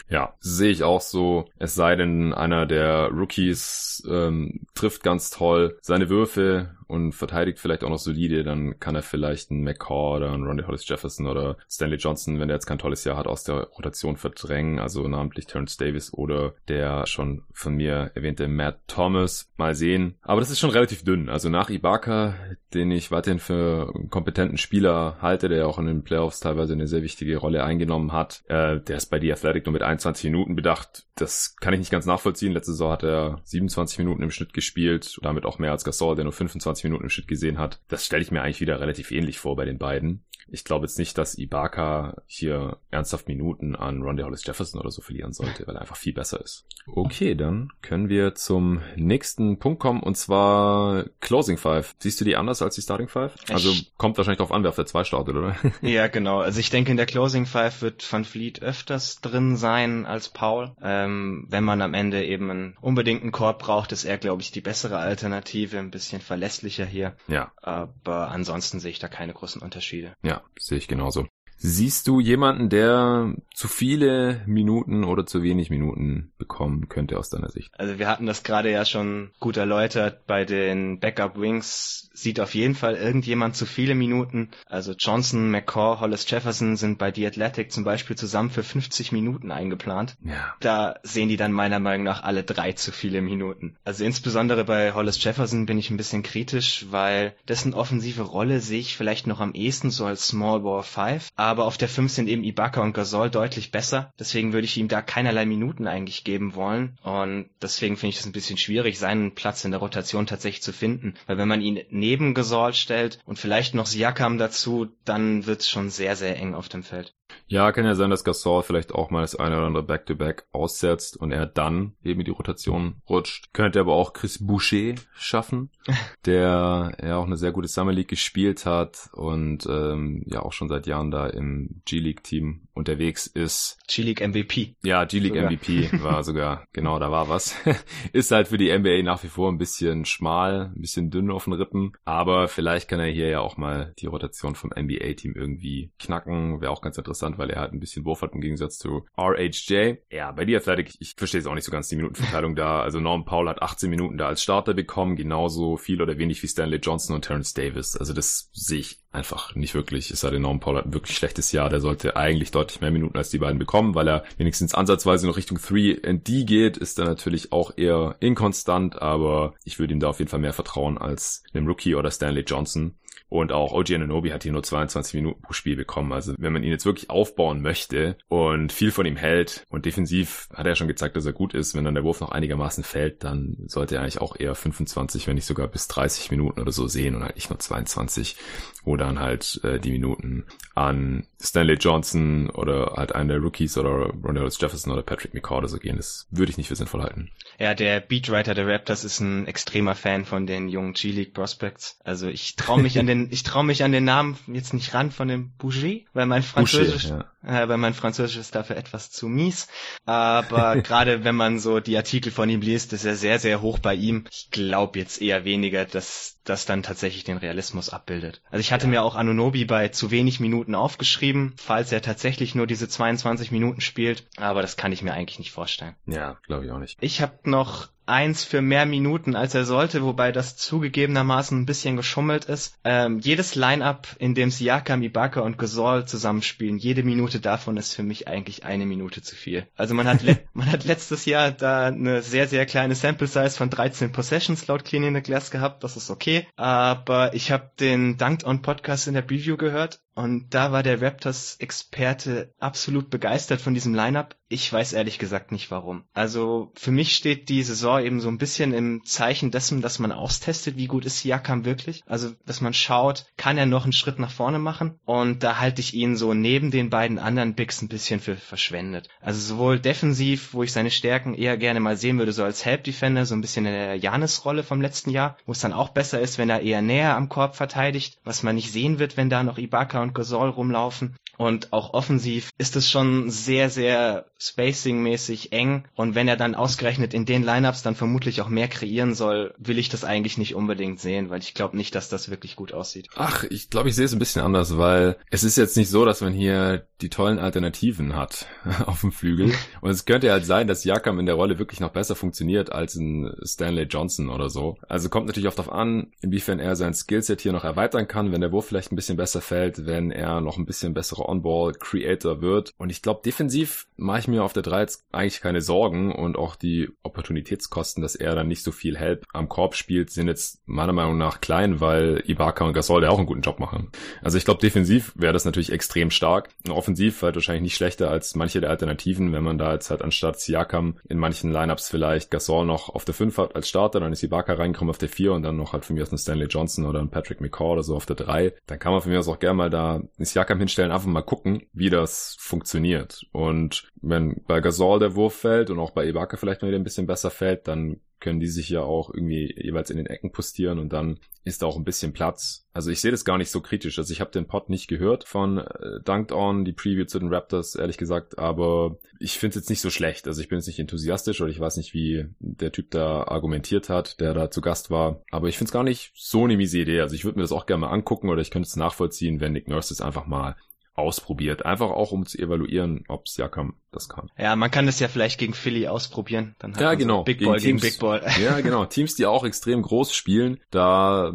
Ja, sehe ich auch so. Es sei denn, einer der Rookies ähm, trifft ganz toll seine Würfe und verteidigt vielleicht auch noch solide, dann kann er vielleicht einen McCaw oder einen Ronnie Hollis Jefferson oder Stanley Johnson, wenn der jetzt kein tolles Jahr hat, aus der Rotation verdrängen. Also namentlich Terrence Davis oder der schon von mir erwähnte Matt Thomas. Mal sehen. Aber das ist schon relativ dünn. Also nach Ibaka, den ich weiterhin für einen kompetenten Spieler halte, der auch in den Playoffs teilweise eine sehr wichtige Rolle eingenommen hat, äh, der ist bei The Athletic nur mit 21 Minuten bedacht. Das kann ich nicht ganz nachvollziehen. Letzte Saison hat er 27 Minuten im Schnitt gespielt, damit auch mehr als Gasol, der nur 25 20 Minuten im Schnitt gesehen hat. Das stelle ich mir eigentlich wieder relativ ähnlich vor bei den beiden. Ich glaube jetzt nicht, dass Ibaka hier ernsthaft Minuten an Ronda Hollis Jefferson oder so verlieren sollte, weil er einfach viel besser ist. Okay, dann können wir zum nächsten Punkt kommen und zwar Closing Five. Siehst du die anders als die Starting Five? Also kommt wahrscheinlich darauf an, wer auf der 2 startet, oder? *laughs* Ja, genau. Also ich denke, in der Closing Five wird Van Fleet öfters drin sein als Paul. Ähm, wenn man am Ende eben einen unbedingten Korb braucht, ist er, glaube ich, die bessere Alternative, ein bisschen verlässlicher hier. Ja. Aber ansonsten sehe ich da keine großen Unterschiede. Ja, sehe ich genauso. Siehst du jemanden, der zu viele Minuten oder zu wenig Minuten bekommen könnte aus deiner Sicht? Also wir hatten das gerade ja schon gut erläutert. Bei den Backup Wings sieht auf jeden Fall irgendjemand zu viele Minuten. Also Johnson, McCaw, Hollis Jefferson sind bei The Athletic zum Beispiel zusammen für 50 Minuten eingeplant. Ja. Da sehen die dann meiner Meinung nach alle drei zu viele Minuten. Also insbesondere bei Hollis Jefferson bin ich ein bisschen kritisch, weil dessen offensive Rolle sehe ich vielleicht noch am ehesten so als Small Ball 5 aber auf der 5 sind eben Ibaka und Gasol deutlich besser. Deswegen würde ich ihm da keinerlei Minuten eigentlich geben wollen. Und deswegen finde ich es ein bisschen schwierig, seinen Platz in der Rotation tatsächlich zu finden. Weil wenn man ihn neben Gasol stellt und vielleicht noch Siakam dazu, dann wird es schon sehr, sehr eng auf dem Feld. Ja, kann ja sein, dass Gasol vielleicht auch mal das eine oder andere Back-to-Back -Back aussetzt und er dann eben in die Rotation rutscht. Könnte aber auch Chris Boucher schaffen, *laughs* der ja auch eine sehr gute Summer League gespielt hat und ähm, ja auch schon seit Jahren da im G-League-Team unterwegs ist. G-League MVP. Ja, G-League MVP war sogar, *laughs* genau, da war was. *laughs* ist halt für die NBA nach wie vor ein bisschen schmal, ein bisschen dünn auf den Rippen, aber vielleicht kann er hier ja auch mal die Rotation vom NBA-Team irgendwie knacken. Wäre auch ganz interessant, weil er halt ein bisschen Wurf hat im Gegensatz zu RHJ. Ja, bei The Athletic, ich verstehe es auch nicht so ganz die Minutenverteilung da. Also Norm Paul hat 18 Minuten da als Starter bekommen, genauso viel oder wenig wie Stanley Johnson und Terrence Davis. Also das sehe ich einfach nicht wirklich. Es sei denn, Norm Paul hat ein wirklich schlechtes Jahr. Der sollte eigentlich deutlich mehr Minuten als die beiden bekommen, weil er wenigstens ansatzweise noch Richtung 3D geht, ist er natürlich auch eher inkonstant, aber ich würde ihm da auf jeden Fall mehr vertrauen als einem Rookie oder Stanley Johnson. Und auch OG Ananobi hat hier nur 22 Minuten pro Spiel bekommen. Also wenn man ihn jetzt wirklich aufbauen möchte und viel von ihm hält und defensiv hat er schon gezeigt, dass er gut ist, wenn dann der Wurf noch einigermaßen fällt, dann sollte er eigentlich auch eher 25, wenn nicht sogar bis 30 Minuten oder so sehen und halt nicht nur 22, wo dann halt äh, die Minuten an Stanley Johnson oder halt einen der Rookies oder Ronald Jefferson oder Patrick oder so gehen. Das würde ich nicht für sinnvoll halten. Ja, der Beatwriter der Raptors ist ein extremer Fan von den jungen G-League Prospects. Also ich traue mich an den *laughs* ich traue mich an den Namen jetzt nicht ran von dem Bouger, weil mein Französisch, Boucher, ja. äh, weil mein Französisch ist dafür etwas zu mies. Aber *laughs* gerade wenn man so die Artikel von ihm liest, ist er sehr, sehr hoch bei ihm. Ich glaube jetzt eher weniger, dass das dann tatsächlich den Realismus abbildet. Also ich hatte ja. mir auch Anunobi bei zu wenig Minuten aufgeschrieben, falls er tatsächlich nur diese 22 Minuten spielt. Aber das kann ich mir eigentlich nicht vorstellen. Ja, glaube ich auch nicht. Ich habe noch eins für mehr Minuten, als er sollte, wobei das zugegebenermaßen ein bisschen geschummelt ist. Ähm, jedes Line-Up, in dem Siakam, Ibaka und Gasol zusammenspielen, jede Minute davon ist für mich eigentlich eine Minute zu viel. Also man hat, *laughs* man hat letztes Jahr da eine sehr, sehr kleine Sample-Size von 13 Possessions laut Clean in the Glass gehabt, das ist okay. Aber ich habe den Dunked On Podcast in der Preview gehört und da war der Raptors-Experte absolut begeistert von diesem Lineup. Ich weiß ehrlich gesagt nicht warum. Also für mich steht die Saison eben so ein bisschen im Zeichen dessen, dass man austestet, wie gut ist Siakam wirklich. Also dass man schaut, kann er noch einen Schritt nach vorne machen? Und da halte ich ihn so neben den beiden anderen Bigs ein bisschen für verschwendet. Also sowohl defensiv, wo ich seine Stärken eher gerne mal sehen würde, so als Help Defender, so ein bisschen in der Janis-Rolle vom letzten Jahr, wo es dann auch besser ist, wenn er eher näher am Korb verteidigt, was man nicht sehen wird, wenn da noch Ibaka und und Gasol rumlaufen. Und auch offensiv ist es schon sehr, sehr spacing-mäßig eng. Und wenn er dann ausgerechnet in den Lineups dann vermutlich auch mehr kreieren soll, will ich das eigentlich nicht unbedingt sehen, weil ich glaube nicht, dass das wirklich gut aussieht. Ach, ich glaube, ich sehe es ein bisschen anders, weil es ist jetzt nicht so, dass man hier die tollen Alternativen hat *laughs* auf dem Flügel. *laughs* Und es könnte halt sein, dass Jakam in der Rolle wirklich noch besser funktioniert als ein Stanley Johnson oder so. Also kommt natürlich oft darauf an, inwiefern er sein Skillset hier noch erweitern kann, wenn der Wurf vielleicht ein bisschen besser fällt, wenn er noch ein bisschen bessere On-Ball-Creator wird. Und ich glaube, defensiv mache ich mir auf der 3 jetzt eigentlich keine Sorgen und auch die Opportunitätskosten, dass er dann nicht so viel Help am Korb spielt, sind jetzt meiner Meinung nach klein, weil Ibaka und Gasol ja auch einen guten Job machen. Also ich glaube, defensiv wäre das natürlich extrem stark. Offensiv halt wahrscheinlich nicht schlechter als manche der Alternativen, wenn man da jetzt halt anstatt Siakam in manchen Lineups vielleicht Gasol noch auf der 5 hat als Starter, dann ist Ibaka reingekommen auf der 4 und dann noch halt von mir aus ein Stanley Johnson oder ein Patrick McCaw oder so auf der 3. Dann kann man von mir aus auch gerne mal da Siakam hinstellen, einfach mal gucken, wie das funktioniert. Und wenn bei Gasol der Wurf fällt und auch bei Ibaka vielleicht mal wieder ein bisschen besser fällt, dann können die sich ja auch irgendwie jeweils in den Ecken postieren und dann ist da auch ein bisschen Platz. Also ich sehe das gar nicht so kritisch. Also ich habe den Pod nicht gehört von äh, Dunked On, die Preview zu den Raptors, ehrlich gesagt, aber ich finde es jetzt nicht so schlecht. Also ich bin jetzt nicht enthusiastisch oder ich weiß nicht, wie der Typ da argumentiert hat, der da zu Gast war. Aber ich finde es gar nicht so eine miese Idee. Also ich würde mir das auch gerne mal angucken oder ich könnte es nachvollziehen, wenn Nick Nurse es einfach mal ausprobiert. Einfach auch, um zu evaluieren, ob Siakam das kann. Ja, man kann das ja vielleicht gegen Philly ausprobieren. Dann ja, genau. So Big Ball gegen, gegen Big Ball. Ja, genau. Teams, die auch extrem groß spielen, da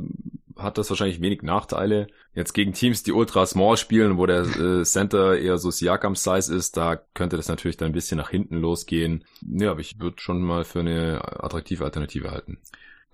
hat das wahrscheinlich wenig Nachteile. Jetzt gegen Teams, die ultra small spielen, wo der äh, Center eher so Siakam-Size ist, da könnte das natürlich dann ein bisschen nach hinten losgehen. Ja, aber ich würde schon mal für eine attraktive Alternative halten.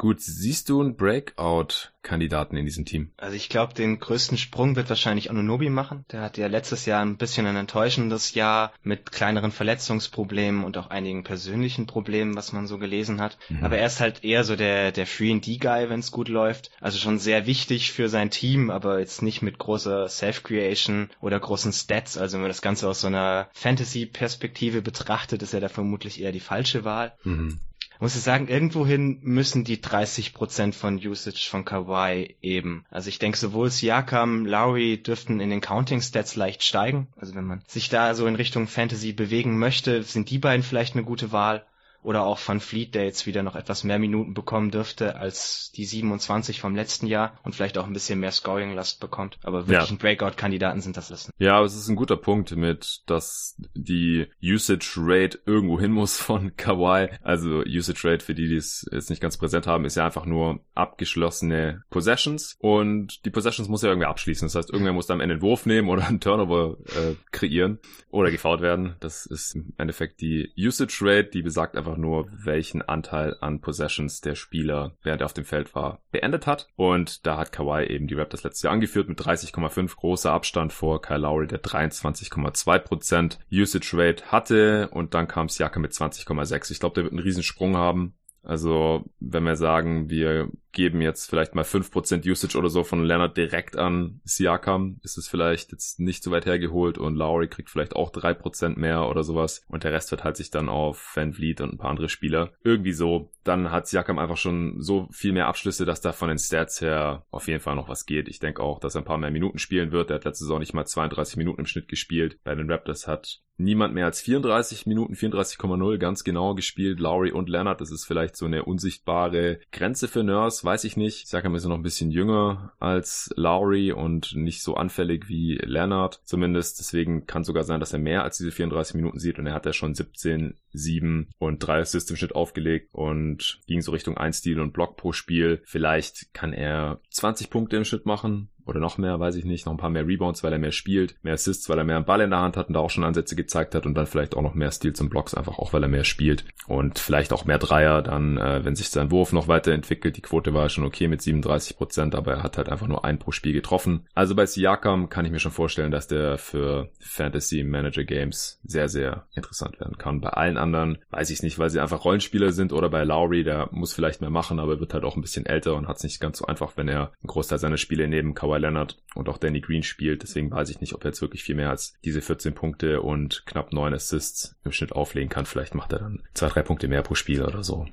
Gut, siehst du einen Breakout-Kandidaten in diesem Team? Also ich glaube, den größten Sprung wird wahrscheinlich Anunobi machen. Der hat ja letztes Jahr ein bisschen ein enttäuschendes Jahr mit kleineren Verletzungsproblemen und auch einigen persönlichen Problemen, was man so gelesen hat. Mhm. Aber er ist halt eher so der, der Free-and-D-Guy, wenn es gut läuft. Also schon sehr wichtig für sein Team, aber jetzt nicht mit großer Self-Creation oder großen Stats. Also wenn man das Ganze aus so einer Fantasy-Perspektive betrachtet, ist er da vermutlich eher die falsche Wahl. Mhm muss ich sagen, irgendwohin müssen die 30% von Usage von Kawhi eben. Also ich denke, sowohl Siakam, Lowry dürften in den Counting Stats leicht steigen. Also wenn man sich da so in Richtung Fantasy bewegen möchte, sind die beiden vielleicht eine gute Wahl oder auch Van Fleet, der jetzt wieder noch etwas mehr Minuten bekommen dürfte als die 27 vom letzten Jahr und vielleicht auch ein bisschen mehr Scoring-Last bekommt. Aber wirklich ja. Breakout-Kandidaten sind das das. Ja, aber es ist ein guter Punkt mit, dass die Usage Rate irgendwo hin muss von *laughs* Kawhi. Also Usage Rate, für die, die es jetzt nicht ganz präsent haben, ist ja einfach nur abgeschlossene Possessions und die Possessions muss ja irgendwie abschließen. Das heißt, irgendwer muss da am Ende einen Wurf nehmen oder einen Turnover äh, kreieren oder gefault werden. Das ist im Endeffekt die Usage Rate, die besagt einfach einfach nur, welchen Anteil an Possessions der Spieler, während er auf dem Feld war, beendet hat. Und da hat Kawhi eben die Raptors letztes Jahr angeführt mit 30,5 großer Abstand vor Kyle Lowry, der 23,2% Usage Rate hatte. Und dann kam Siaka mit 20,6. Ich glaube, der wird einen Riesensprung haben. Also, wenn wir sagen, wir geben jetzt vielleicht mal 5% Usage oder so von Leonard direkt an Siakam, ist es vielleicht jetzt nicht so weit hergeholt und Lowry kriegt vielleicht auch 3% mehr oder sowas und der Rest verteilt sich dann auf Van Vliet und ein paar andere Spieler. Irgendwie so. Dann hat Siakam einfach schon so viel mehr Abschlüsse, dass da von den Stats her auf jeden Fall noch was geht. Ich denke auch, dass er ein paar mehr Minuten spielen wird. Der hat letzte Saison nicht mal 32 Minuten im Schnitt gespielt. Bei den Raptors hat niemand mehr als 34 Minuten, 34,0 ganz genau gespielt. Lowry und Leonard, das ist vielleicht so eine unsichtbare Grenze für Nurse, weiß ich nicht. Siakam ist noch ein bisschen jünger als Lowry und nicht so anfällig wie Leonard zumindest. Deswegen kann sogar sein, dass er mehr als diese 34 Minuten sieht und er hat ja schon 17, 7 und 3 Assists im Schnitt aufgelegt und ging so Richtung 1 Stil und Block pro Spiel. Vielleicht kann er 20 Punkte im Schnitt machen oder noch mehr, weiß ich nicht, noch ein paar mehr Rebounds, weil er mehr spielt, mehr Assists, weil er mehr einen Ball in der Hand hat und da auch schon Ansätze gezeigt hat und dann vielleicht auch noch mehr Steals und Blocks, einfach auch weil er mehr spielt und vielleicht auch mehr Dreier, dann äh, wenn sich sein Wurf noch weiterentwickelt, die Quote war schon okay mit 37 Prozent, aber er hat halt einfach nur ein pro Spiel getroffen. Also bei Siakam kann ich mir schon vorstellen, dass der für Fantasy Manager Games sehr, sehr interessant werden kann. Bei allen anderen weiß ich nicht, weil sie einfach Rollenspieler sind oder bei Lowry, der muss vielleicht mehr machen, aber wird halt auch ein bisschen älter und hat es nicht ganz so einfach, wenn er einen Großteil seiner Spiele neben Kawhi Leonard und auch Danny Green spielt. Deswegen weiß ich nicht, ob er jetzt wirklich viel mehr als diese 14 Punkte und knapp 9 Assists im Schnitt auflegen kann. Vielleicht macht er dann zwei, drei Punkte mehr pro Spiel oder so.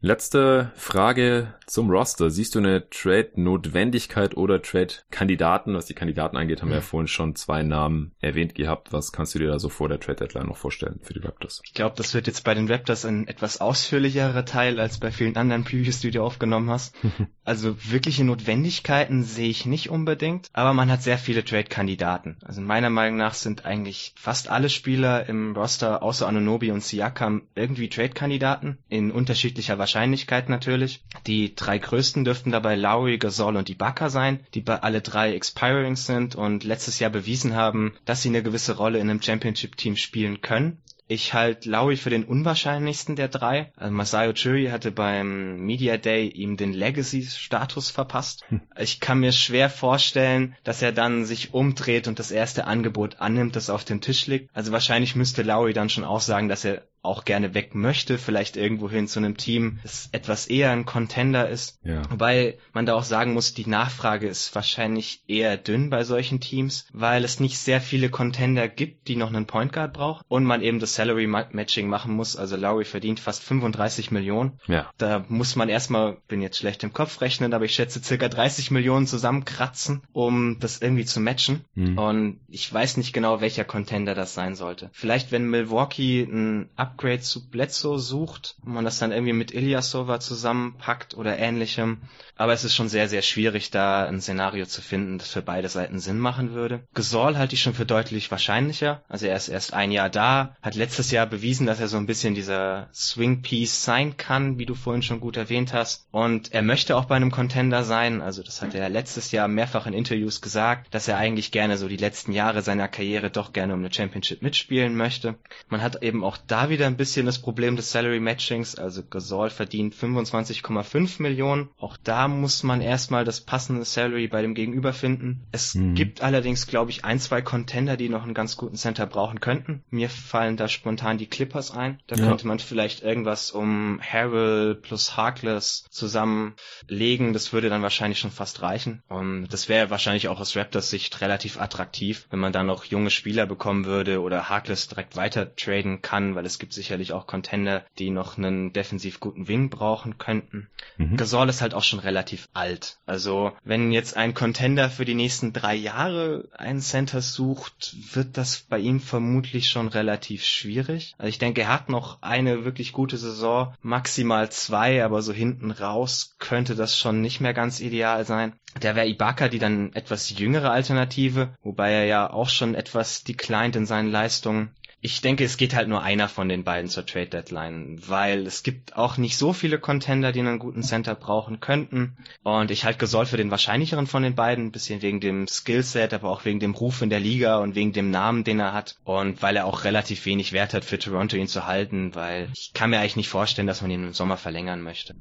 Letzte Frage zum Roster. Siehst du eine Trade-Notwendigkeit oder Trade-Kandidaten? Was die Kandidaten angeht, haben wir ja vorhin schon zwei Namen erwähnt gehabt. Was kannst du dir da so vor der Trade-Deadline noch vorstellen für die Raptors? Ich glaube, das wird jetzt bei den Raptors ein etwas ausführlicherer Teil als bei vielen anderen Previews, die du aufgenommen hast. *laughs* also wirkliche Notwendigkeiten sehe ich nicht unbedingt, aber man hat sehr viele Trade-Kandidaten. Also meiner Meinung nach sind eigentlich fast alle Spieler im Roster außer Anunobi und Siakam irgendwie Trade-Kandidaten in unterschiedlicher Wahrscheinlichkeit natürlich. Die drei größten dürften dabei Lowry, Gasol und Ibaka sein, die bei alle drei expiring sind und letztes Jahr bewiesen haben, dass sie eine gewisse Rolle in einem Championship-Team spielen können. Ich halte Lowry für den unwahrscheinlichsten der drei. Also Masayo Churi hatte beim Media Day ihm den Legacy-Status verpasst. Hm. Ich kann mir schwer vorstellen, dass er dann sich umdreht und das erste Angebot annimmt, das auf dem Tisch liegt. Also wahrscheinlich müsste Lowry dann schon auch sagen, dass er auch gerne weg möchte, vielleicht irgendwo hin zu einem Team, das etwas eher ein Contender ist. Ja. Wobei man da auch sagen muss, die Nachfrage ist wahrscheinlich eher dünn bei solchen Teams, weil es nicht sehr viele Contender gibt, die noch einen Point Guard brauchen und man eben das Salary Matching machen muss. Also Lowry verdient fast 35 Millionen. Ja. Da muss man erstmal, bin jetzt schlecht im Kopf rechnen, aber ich schätze circa 30 Millionen zusammenkratzen, um das irgendwie zu matchen. Mhm. Und ich weiß nicht genau, welcher Contender das sein sollte. Vielleicht wenn Milwaukee ein Upgrade zu Bledsoe sucht, und man das dann irgendwie mit Ilyasova zusammenpackt oder ähnlichem. Aber es ist schon sehr, sehr schwierig, da ein Szenario zu finden, das für beide Seiten Sinn machen würde. Gesol halte ich schon für deutlich wahrscheinlicher. Also er ist erst ein Jahr da, hat letztes Jahr bewiesen, dass er so ein bisschen dieser Swing Piece sein kann, wie du vorhin schon gut erwähnt hast. Und er möchte auch bei einem Contender sein. Also das hat er letztes Jahr mehrfach in Interviews gesagt, dass er eigentlich gerne so die letzten Jahre seiner Karriere doch gerne um eine Championship mitspielen möchte. Man hat eben auch da wieder ein bisschen das Problem des Salary Matchings. Also Gasol verdient 25,5 Millionen. Auch da muss man erstmal das passende Salary bei dem Gegenüber finden. Es mhm. gibt allerdings, glaube ich, ein, zwei Contender, die noch einen ganz guten Center brauchen könnten. Mir fallen da spontan die Clippers ein. Da ja. könnte man vielleicht irgendwas um Harrell plus Harkless zusammenlegen. Das würde dann wahrscheinlich schon fast reichen. Und das wäre wahrscheinlich auch aus Raptors Sicht relativ attraktiv, wenn man da noch junge Spieler bekommen würde oder Harkless direkt weiter traden kann, weil es gibt sicherlich auch Contender, die noch einen defensiv guten Wing brauchen könnten. Mhm. Gasol ist halt auch schon relativ alt. Also wenn jetzt ein Contender für die nächsten drei Jahre einen Center sucht, wird das bei ihm vermutlich schon relativ schwierig. Also ich denke, er hat noch eine wirklich gute Saison, maximal zwei, aber so hinten raus könnte das schon nicht mehr ganz ideal sein. Der wäre Ibaka die dann etwas jüngere Alternative, wobei er ja auch schon etwas declined in seinen Leistungen. Ich denke, es geht halt nur einer von den beiden zur Trade Deadline, weil es gibt auch nicht so viele Contender, die einen guten Center brauchen könnten. Und ich halte Gasol für den wahrscheinlicheren von den beiden, ein bisschen wegen dem Skillset, aber auch wegen dem Ruf in der Liga und wegen dem Namen, den er hat. Und weil er auch relativ wenig Wert hat für Toronto, ihn zu halten, weil ich kann mir eigentlich nicht vorstellen, dass man ihn im Sommer verlängern möchte.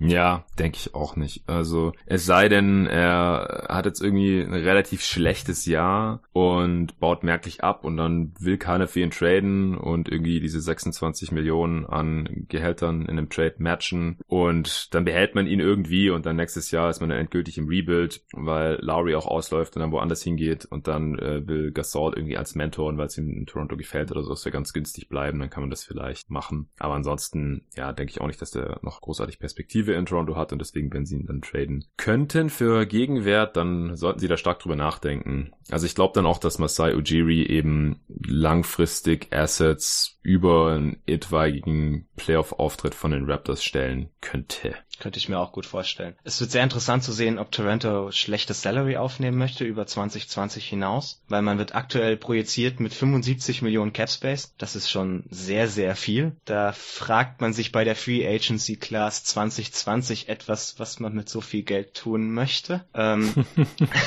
Ja, denke ich auch nicht. Also es sei denn, er hat jetzt irgendwie ein relativ schlechtes Jahr und baut merklich ab und dann will keiner für ihn traden und irgendwie diese 26 Millionen an Gehältern in einem Trade matchen und dann behält man ihn irgendwie und dann nächstes Jahr ist man dann endgültig im Rebuild, weil Lowry auch ausläuft und dann woanders hingeht und dann äh, will Gasol irgendwie als Mentor und weil es ihm in Toronto gefällt oder so, es wir ganz günstig bleiben, dann kann man das vielleicht machen. Aber ansonsten, ja, denke ich auch nicht, dass der noch großartig Perspektive Perspektive in Toronto hat und deswegen, wenn sie ihn dann traden könnten für Gegenwert, dann sollten sie da stark drüber nachdenken. Also ich glaube dann auch, dass Masai Ujiri eben langfristig Assets über einen etwaigen Playoff-Auftritt von den Raptors stellen könnte. Könnte ich mir auch gut vorstellen. Es wird sehr interessant zu sehen, ob Toronto schlechtes Salary aufnehmen möchte über 2020 hinaus, weil man wird aktuell projiziert mit 75 Millionen Cap Space. Das ist schon sehr, sehr viel. Da fragt man sich bei der Free Agency Class 2020 etwas, was man mit so viel Geld tun möchte. Ähm, *laughs*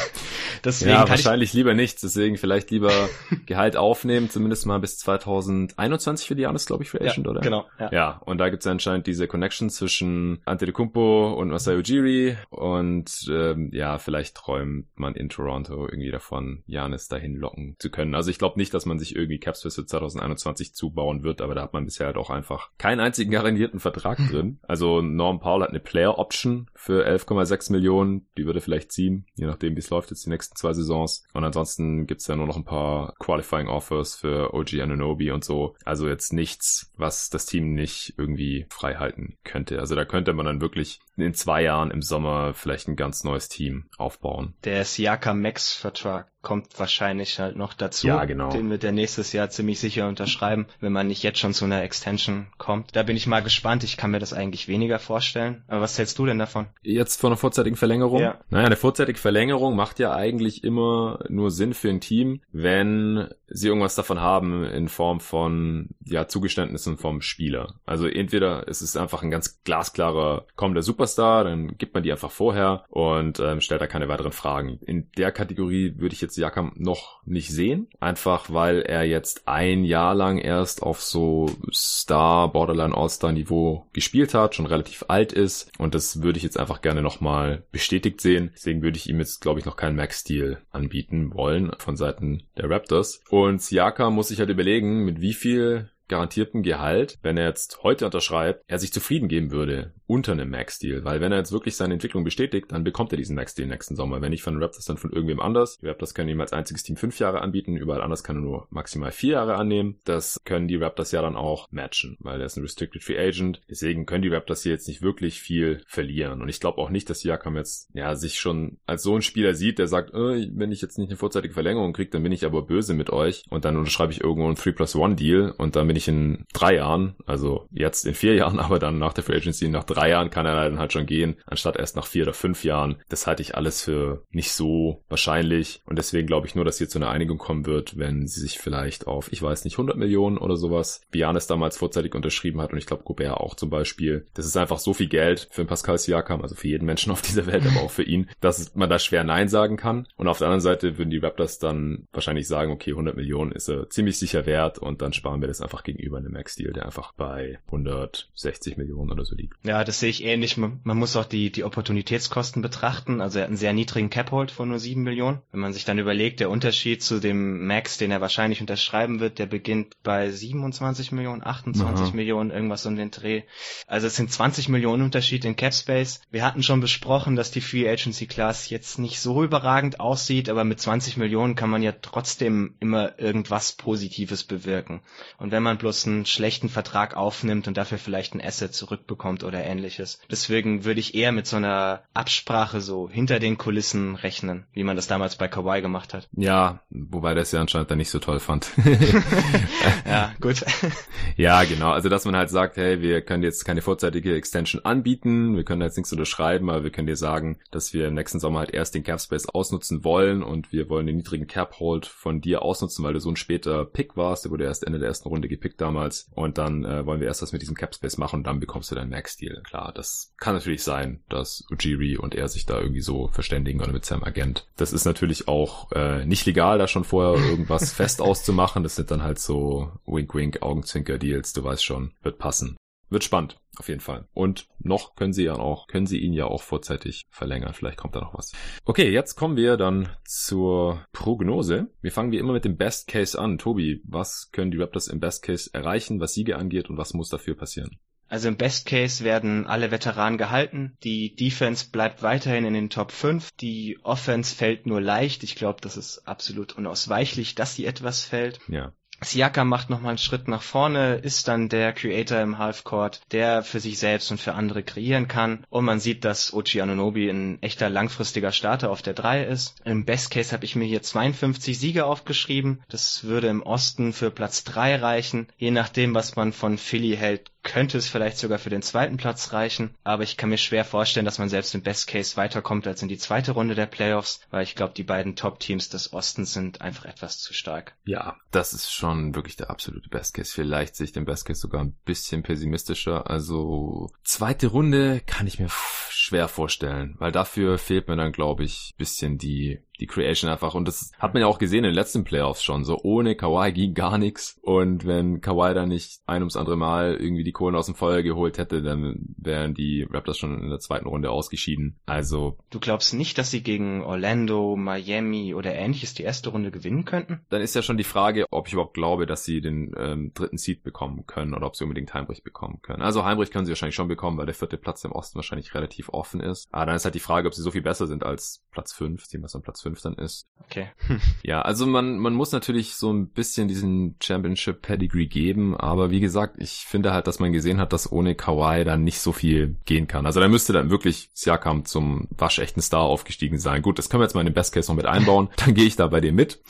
*laughs* deswegen ja, wahrscheinlich lieber nichts. Deswegen vielleicht lieber Gehalt aufnehmen, zumindest mal bis 2021 für die Janis, glaube ich, Free Agent, ja, oder? Genau. Ja. ja, und da gibt es anscheinend diese Connection zwischen Antetokounmpo Kumpo und Masai Ujiri und ähm, ja, vielleicht träumt man in Toronto irgendwie davon, Janis dahin locken zu können. Also ich glaube nicht, dass man sich irgendwie Caps für 2021 zubauen wird, aber da hat man bisher halt auch einfach keinen einzigen garantierten Vertrag *laughs* drin. Also Norm Paul hat eine Player Option für 11,6 Millionen, die würde vielleicht ziehen, je nachdem wie es läuft jetzt die nächsten zwei Saisons. Und ansonsten gibt's ja nur noch ein paar Qualifying Offers für OG Anunobi und so. Also jetzt nichts, was das Team nicht irgendwie frei halten könnte. Also da könnte man dann wirklich in zwei Jahren im Sommer vielleicht ein ganz neues Team aufbauen. Der Siaka Max Vertrag kommt wahrscheinlich halt noch dazu. Ja, genau. Den wird er nächstes Jahr ziemlich sicher unterschreiben, wenn man nicht jetzt schon zu einer Extension kommt. Da bin ich mal gespannt. Ich kann mir das eigentlich weniger vorstellen. Aber was hältst du denn davon? Jetzt von einer vorzeitigen Verlängerung? Ja. Naja, eine vorzeitige Verlängerung macht ja eigentlich immer nur Sinn für ein Team, wenn sie irgendwas davon haben in Form von, ja, Zugeständnissen vom Spieler. Also entweder ist es einfach ein ganz glasklarer kommender Superstar, dann gibt man die einfach vorher und ähm, stellt da keine weiteren Fragen. In der Kategorie würde ich jetzt Jakam noch nicht sehen. Einfach weil er jetzt ein Jahr lang erst auf so Star, Borderline All-Star Niveau gespielt hat, schon relativ alt ist. Und das würde ich jetzt einfach gerne nochmal bestätigt sehen. Deswegen würde ich ihm jetzt, glaube ich, noch keinen Max-Deal anbieten wollen von Seiten der Raptors. Und Siakam muss sich halt überlegen, mit wie viel garantierten Gehalt, wenn er jetzt heute unterschreibt, er sich zufrieden geben würde. unter einem Max-Deal, weil wenn er jetzt wirklich seine Entwicklung bestätigt, dann bekommt er diesen Max-Deal nächsten Sommer. Wenn nicht von Raptors, dann von irgendwem anders. Die Raptors können ihm als einziges Team fünf Jahre anbieten, überall anders kann er nur maximal vier Jahre annehmen. Das können die Raptors ja dann auch matchen, weil er ist ein Restricted Free Agent. Deswegen können die Raptors hier jetzt nicht wirklich viel verlieren. Und ich glaube auch nicht, dass Siakam jetzt ja sich schon als so ein Spieler sieht, der sagt, äh, wenn ich jetzt nicht eine vorzeitige Verlängerung kriege, dann bin ich aber böse mit euch und dann unterschreibe ich irgendwo einen 3 plus 1 Deal und dann bin ich in drei Jahren, also jetzt in vier *laughs* Jahren, aber dann nach der Free Agency nach drei Jahren kann er dann halt schon gehen, anstatt erst nach vier oder fünf Jahren. Das halte ich alles für nicht so wahrscheinlich und deswegen glaube ich nur, dass hier zu einer Einigung kommen wird, wenn sie sich vielleicht auf, ich weiß nicht, 100 Millionen oder sowas, Bianis damals vorzeitig unterschrieben hat und ich glaube Gobert auch zum Beispiel. Das ist einfach so viel Geld für einen Pascal Siakam, also für jeden Menschen *laughs* auf dieser Welt, aber auch für ihn, dass man da schwer Nein sagen kann. Und auf der anderen Seite würden die Raptors dann wahrscheinlich sagen, okay, 100 Millionen ist er ziemlich sicher wert und dann sparen wir das einfach gegenüber einem Max-Deal, der einfach bei 160 Millionen oder so liegt. Ja, das sehe ich ähnlich. Man, man muss auch die, die Opportunitätskosten betrachten. Also er hat einen sehr niedrigen Cap-Hold von nur 7 Millionen. Wenn man sich dann überlegt, der Unterschied zu dem Max, den er wahrscheinlich unterschreiben wird, der beginnt bei 27 Millionen, 28 Aha. Millionen, irgendwas um den Dreh. Also es sind 20 Millionen Unterschied in Cap Space. Wir hatten schon besprochen, dass die Free Agency Class jetzt nicht so überragend aussieht, aber mit 20 Millionen kann man ja trotzdem immer irgendwas Positives bewirken. Und wenn man bloß einen schlechten Vertrag aufnimmt und dafür vielleicht ein Asset zurückbekommt oder ähnliches. Deswegen würde ich eher mit so einer Absprache so hinter den Kulissen rechnen, wie man das damals bei Kawhi gemacht hat. Ja, wobei das ja anscheinend dann nicht so toll fand. *laughs* ja, gut. *laughs* ja, genau. Also, dass man halt sagt, hey, wir können jetzt keine vorzeitige Extension anbieten, wir können jetzt nichts unterschreiben, aber wir können dir sagen, dass wir im nächsten Sommer halt erst den Cap Space ausnutzen wollen und wir wollen den niedrigen Cap Hold von dir ausnutzen, weil du so ein später Pick warst, der wurde erst Ende der ersten Runde gepickt damals und dann äh, wollen wir erst was mit diesem Cap Space machen und dann bekommst du deinen Max Deal. Klar, das kann natürlich sein, dass Ujiri und er sich da irgendwie so verständigen oder mit seinem Agent. Das ist natürlich auch äh, nicht legal, da schon vorher *laughs* irgendwas fest auszumachen. Das sind dann halt so Wink Wink Augenzwinker Deals, du weißt schon, wird passen. Wird spannend, auf jeden Fall. Und noch können sie ja auch, können sie ihn ja auch vorzeitig verlängern. Vielleicht kommt da noch was. Okay, jetzt kommen wir dann zur Prognose. Wir fangen wie immer mit dem Best Case an. Tobi, was können die Raptors im Best Case erreichen, was Siege angeht und was muss dafür passieren? Also im Best Case werden alle Veteranen gehalten. Die Defense bleibt weiterhin in den Top 5. Die Offense fällt nur leicht. Ich glaube, das ist absolut unausweichlich, dass sie etwas fällt. Ja. Siaka macht nochmal einen Schritt nach vorne, ist dann der Creator im Halfcourt, der für sich selbst und für andere kreieren kann. Und man sieht, dass Ochi Anunobi ein echter langfristiger Starter auf der 3 ist. Im Best Case habe ich mir hier 52 Siege aufgeschrieben. Das würde im Osten für Platz 3 reichen. Je nachdem, was man von Philly hält, könnte es vielleicht sogar für den zweiten Platz reichen, aber ich kann mir schwer vorstellen, dass man selbst im Best Case weiterkommt als in die zweite Runde der Playoffs, weil ich glaube, die beiden Top-Teams des Ostens sind einfach etwas zu stark. Ja, das ist schon wirklich der absolute Best Case. Vielleicht sehe ich den Best Case sogar ein bisschen pessimistischer. Also zweite Runde kann ich mir schwer vorstellen, weil dafür fehlt mir dann, glaube ich, bisschen die die Creation einfach. Und das hat man ja auch gesehen in den letzten Playoffs schon. So ohne Kawhi ging gar nichts. Und wenn Kawhi da nicht ein ums andere Mal irgendwie die Kohlen aus dem Feuer geholt hätte, dann wären die Raptors schon in der zweiten Runde ausgeschieden. Also. Du glaubst nicht, dass sie gegen Orlando, Miami oder ähnliches die erste Runde gewinnen könnten? Dann ist ja schon die Frage, ob ich überhaupt glaube, dass sie den ähm, dritten Seed bekommen können oder ob sie unbedingt Heimbrich bekommen können. Also Heimbrich können sie wahrscheinlich schon bekommen, weil der vierte Platz im Osten wahrscheinlich relativ offen ist. Aber dann ist halt die Frage, ob sie so viel besser sind als Platz 5, sehen wir an Platz 5 dann ist. Okay. *laughs* ja, also man, man muss natürlich so ein bisschen diesen Championship Pedigree geben, aber wie gesagt, ich finde halt, dass man gesehen hat, dass ohne Kawhi dann nicht so viel gehen kann. Also da müsste dann wirklich Siakam zum waschechten Star aufgestiegen sein. Gut, das können wir jetzt mal in den Best Case noch mit einbauen. *laughs* dann gehe ich da bei dir mit.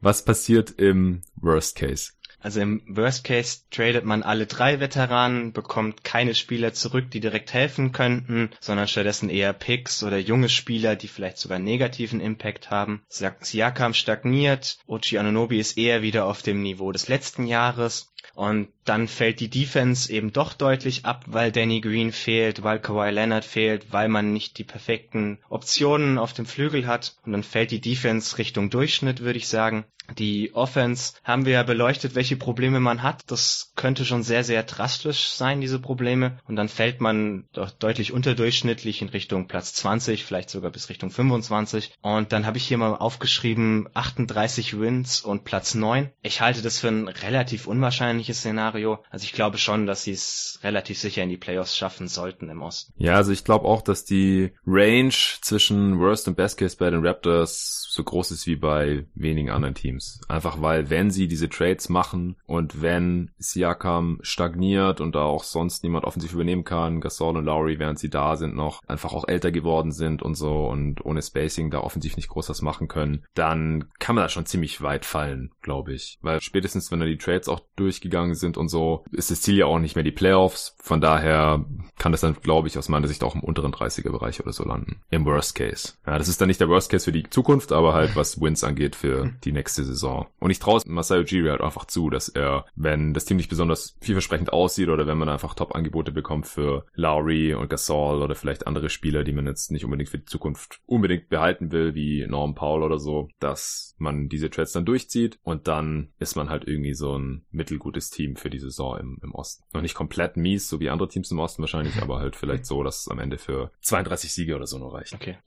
Was passiert im Worst Case? Also im Worst Case tradet man alle drei Veteranen, bekommt keine Spieler zurück, die direkt helfen könnten, sondern stattdessen eher Picks oder junge Spieler, die vielleicht sogar negativen Impact haben. Siakam stagniert, Ochi Anunobi ist eher wieder auf dem Niveau des letzten Jahres. Und dann fällt die Defense eben doch deutlich ab, weil Danny Green fehlt, weil Kawhi Leonard fehlt, weil man nicht die perfekten Optionen auf dem Flügel hat. Und dann fällt die Defense Richtung Durchschnitt, würde ich sagen. Die Offense haben wir ja beleuchtet, welche Probleme man hat. Das könnte schon sehr, sehr drastisch sein, diese Probleme. Und dann fällt man doch deutlich unterdurchschnittlich in Richtung Platz 20, vielleicht sogar bis Richtung 25. Und dann habe ich hier mal aufgeschrieben 38 Wins und Platz 9. Ich halte das für ein relativ unwahrscheinliches Szenario. Also ich glaube schon, dass sie es relativ sicher in die Playoffs schaffen sollten im Osten. Ja, also ich glaube auch, dass die Range zwischen Worst und Best Case bei den Raptors so groß ist wie bei wenigen anderen Teams. Einfach weil, wenn sie diese Trades machen und wenn Siakam stagniert und da auch sonst niemand offensiv übernehmen kann, Gasol und Lowry, während sie da sind, noch einfach auch älter geworden sind und so und ohne Spacing da offensiv nicht groß was machen können, dann kann man da schon ziemlich weit fallen, glaube ich. Weil spätestens, wenn da die Trades auch durchgegangen sind und so, ist das Ziel ja auch nicht mehr die Playoffs. Von daher kann das dann, glaube ich, aus meiner Sicht auch im unteren 30er-Bereich oder so landen. Im Worst Case. Ja, das ist dann nicht der Worst Case für die Zukunft, aber halt was Wins angeht für die nächste Saison. Und ich traue Masayo Ujiri halt einfach zu, dass er, wenn das Team nicht besonders vielversprechend aussieht oder wenn man einfach Top-Angebote bekommt für Lowry und Gasol oder vielleicht andere Spieler, die man jetzt nicht unbedingt für die Zukunft unbedingt behalten will, wie Norm Paul oder so, dass man diese Trades dann durchzieht und dann ist man halt irgendwie so ein mittelgutes Team für die Saison im, im Osten. Noch nicht komplett mies, so wie andere Teams im Osten wahrscheinlich, aber halt vielleicht so, dass es am Ende für 32 Siege oder so nur reicht. Okay.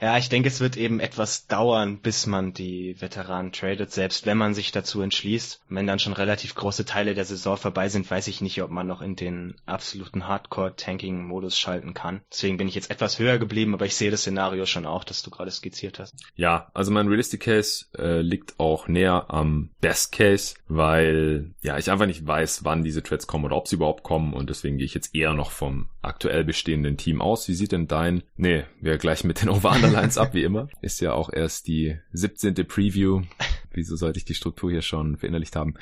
Ja, ich denke, es wird eben etwas dauern, bis man die Veteranen tradet, selbst wenn man sich dazu entschließt. Wenn dann schon relativ große Teile der Saison vorbei sind, weiß ich nicht, ob man noch in den absoluten Hardcore-Tanking-Modus schalten kann. Deswegen bin ich jetzt etwas höher geblieben, aber ich sehe das Szenario schon auch, das du gerade skizziert hast. Ja, also mein Realistic Case äh, liegt auch näher am Best Case, weil ja ich einfach nicht weiß, wann diese Trades kommen oder ob sie überhaupt kommen und deswegen gehe ich jetzt eher noch vom aktuell bestehenden Team aus. Wie sieht denn dein? Nee, wir gleich mit den Over-Underlines *laughs* ab, wie immer. Ist ja auch erst die 17. Preview. *laughs* Wieso sollte ich die Struktur hier schon verinnerlicht haben?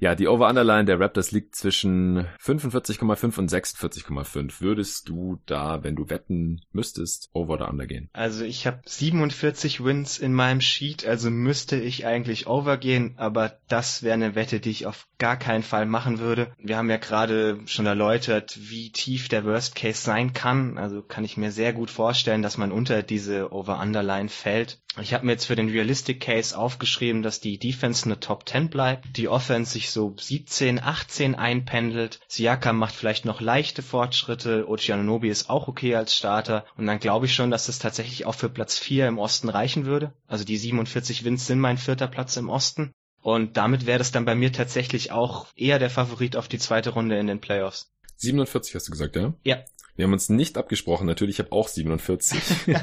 Ja, die Over-Underline der Raptors liegt zwischen 45,5 und 46,5. Würdest du da, wenn du wetten müsstest, Over oder Under gehen? Also ich habe 47 Wins in meinem Sheet, also müsste ich eigentlich Over gehen, aber das wäre eine Wette, die ich auf gar keinen Fall machen würde. Wir haben ja gerade schon erläutert, wie tief der Worst Case sein kann. Also kann ich mir sehr gut vorstellen, dass man unter diese Over-Underline fällt. Ich habe mir jetzt für den Realistic Case aufgeschrieben, dass die Defense eine Top 10 bleibt, die Offense sich so 17, 18 einpendelt, Siakam macht vielleicht noch leichte Fortschritte, Ochianonobi ist auch okay als Starter und dann glaube ich schon, dass das tatsächlich auch für Platz 4 im Osten reichen würde. Also die 47 Wins sind mein vierter Platz im Osten. Und damit wäre das dann bei mir tatsächlich auch eher der Favorit auf die zweite Runde in den Playoffs. 47 hast du gesagt, ja? Ja. Wir haben uns nicht abgesprochen, natürlich, ich habe auch 47. *laughs*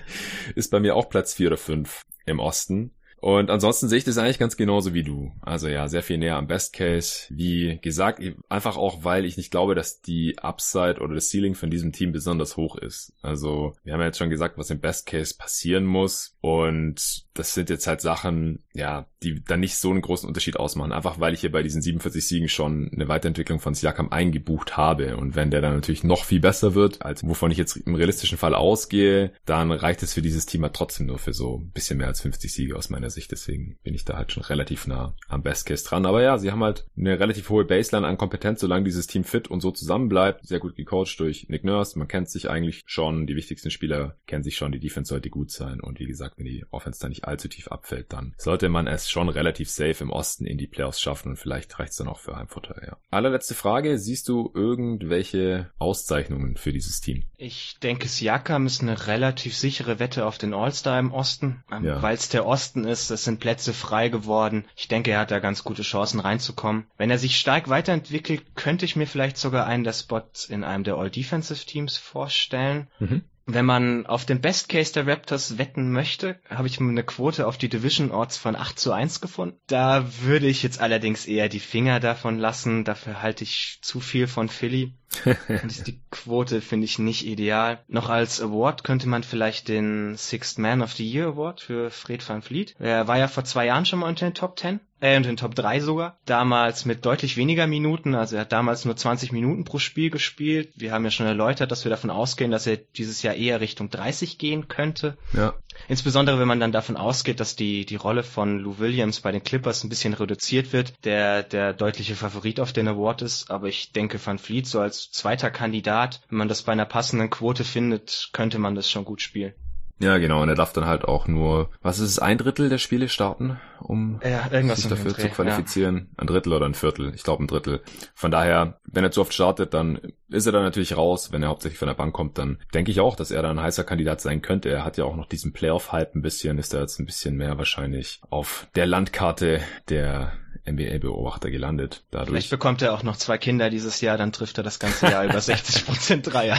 *laughs* Ist bei mir auch Platz 4 oder 5 im Osten. Und ansonsten sehe ich das eigentlich ganz genauso wie du. Also ja, sehr viel näher am Best Case. Wie gesagt, einfach auch, weil ich nicht glaube, dass die Upside oder das Ceiling von diesem Team besonders hoch ist. Also wir haben ja jetzt schon gesagt, was im Best Case passieren muss. Und das sind jetzt halt Sachen, ja, die dann nicht so einen großen Unterschied ausmachen. Einfach weil ich hier bei diesen 47 Siegen schon eine Weiterentwicklung von Siakam eingebucht habe. Und wenn der dann natürlich noch viel besser wird, als wovon ich jetzt im realistischen Fall ausgehe, dann reicht es für dieses Team halt trotzdem nur für so ein bisschen mehr als 50 Siege aus meiner Sicht. Deswegen bin ich da halt schon relativ nah am Best Case dran. Aber ja, sie haben halt eine relativ hohe Baseline an Kompetenz, solange dieses Team fit und so zusammenbleibt. Sehr gut gecoacht durch Nick Nurse. Man kennt sich eigentlich schon. Die wichtigsten Spieler kennen sich schon. Die Defense sollte gut sein. Und wie gesagt, wenn die Offense da nicht allzu tief abfällt, dann sollte man es schon relativ safe im Osten in die Playoffs schaffen und vielleicht reicht es dann auch für Heimvorteil, ja. Allerletzte Frage. Siehst du irgendwelche Auszeichnungen für dieses Team? Ich denke, Siakam ist eine relativ sichere Wette auf den All-Star im Osten. Ähm, ja. Weil es der Osten ist, es sind Plätze frei geworden. Ich denke, er hat da ganz gute Chancen reinzukommen. Wenn er sich stark weiterentwickelt, könnte ich mir vielleicht sogar einen der Spots in einem der All-Defensive Teams vorstellen. Mhm. Wenn man auf den Best Case der Raptors wetten möchte, habe ich eine Quote auf die Division Odds von 8 zu 1 gefunden. Da würde ich jetzt allerdings eher die Finger davon lassen. Dafür halte ich zu viel von Philly. *laughs* Und die Quote finde ich nicht ideal. Noch als Award könnte man vielleicht den Sixth Man of the Year Award für Fred van Vliet. Er war ja vor zwei Jahren schon mal unter den Top 10 äh, unter den Top 3 sogar. Damals mit deutlich weniger Minuten, also er hat damals nur 20 Minuten pro Spiel gespielt. Wir haben ja schon erläutert, dass wir davon ausgehen, dass er dieses Jahr eher Richtung 30 gehen könnte. Ja. Insbesondere wenn man dann davon ausgeht, dass die, die Rolle von Lou Williams bei den Clippers ein bisschen reduziert wird, der der deutliche Favorit auf den Award ist. Aber ich denke, Van Fleet so als zweiter Kandidat, wenn man das bei einer passenden Quote findet, könnte man das schon gut spielen. Ja, genau. Und er darf dann halt auch nur, was ist es, ein Drittel der Spiele starten, um ja, sich dafür zu qualifizieren. Ja. Ein Drittel oder ein Viertel. Ich glaube ein Drittel. Von daher, wenn er zu oft startet, dann ist er dann natürlich raus. Wenn er hauptsächlich von der Bank kommt, dann denke ich auch, dass er da ein heißer Kandidat sein könnte. Er hat ja auch noch diesen Playoff-Hype ein bisschen, ist er jetzt ein bisschen mehr wahrscheinlich auf der Landkarte der NBA-Beobachter gelandet. Dadurch. Vielleicht bekommt er auch noch zwei Kinder dieses Jahr, dann trifft er das ganze Jahr *laughs* über 60% Dreier.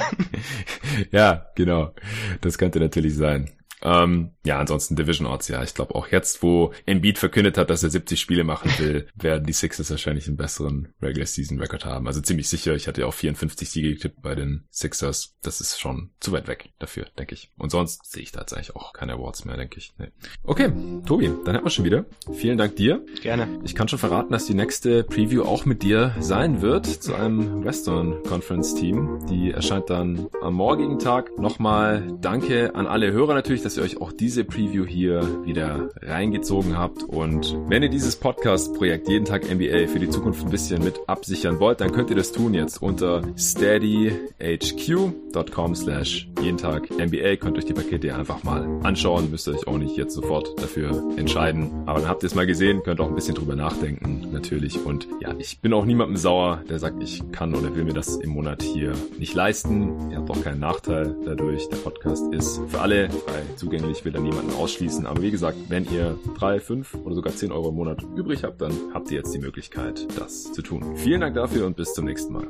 ja, genau. Das könnte natürlich sein. Ähm, ja, ansonsten Division Odds, ja. Ich glaube auch jetzt, wo Embiid verkündet hat, dass er 70 Spiele machen will, *laughs* werden die Sixers wahrscheinlich einen besseren Regular Season Record haben. Also ziemlich sicher. Ich hatte ja auch 54 Siege getippt bei den Sixers. Das ist schon zu weit weg dafür, denke ich. Und sonst sehe ich da jetzt eigentlich auch keine Awards mehr, denke ich. Nee. Okay, Tobi, dann haben wir schon wieder. Vielen Dank dir. Gerne. Ich kann schon verraten, dass die nächste Preview auch mit dir sein wird zu einem Western Conference Team. Die erscheint dann am morgigen Tag. Nochmal danke an alle Hörer natürlich, dass ihr euch auch diese Preview hier wieder reingezogen habt. Und wenn ihr dieses Podcast-Projekt jeden Tag NBA für die Zukunft ein bisschen mit absichern wollt, dann könnt ihr das tun jetzt unter steadyhq.com slash jeden Tag NBA. Könnt euch die Pakete einfach mal anschauen. Müsst ihr euch auch nicht jetzt sofort dafür entscheiden. Aber dann habt ihr es mal gesehen, könnt auch ein bisschen drüber nachdenken, natürlich. Und ja, ich bin auch niemandem sauer, der sagt, ich kann oder will mir das im Monat hier nicht leisten. Ihr habt auch keinen Nachteil dadurch. Der Podcast ist für alle frei zugänglich, will da niemanden ausschließen. Aber wie gesagt, wenn ihr drei, fünf oder sogar zehn Euro im Monat übrig habt, dann habt ihr jetzt die Möglichkeit, das zu tun. Vielen Dank dafür und bis zum nächsten Mal.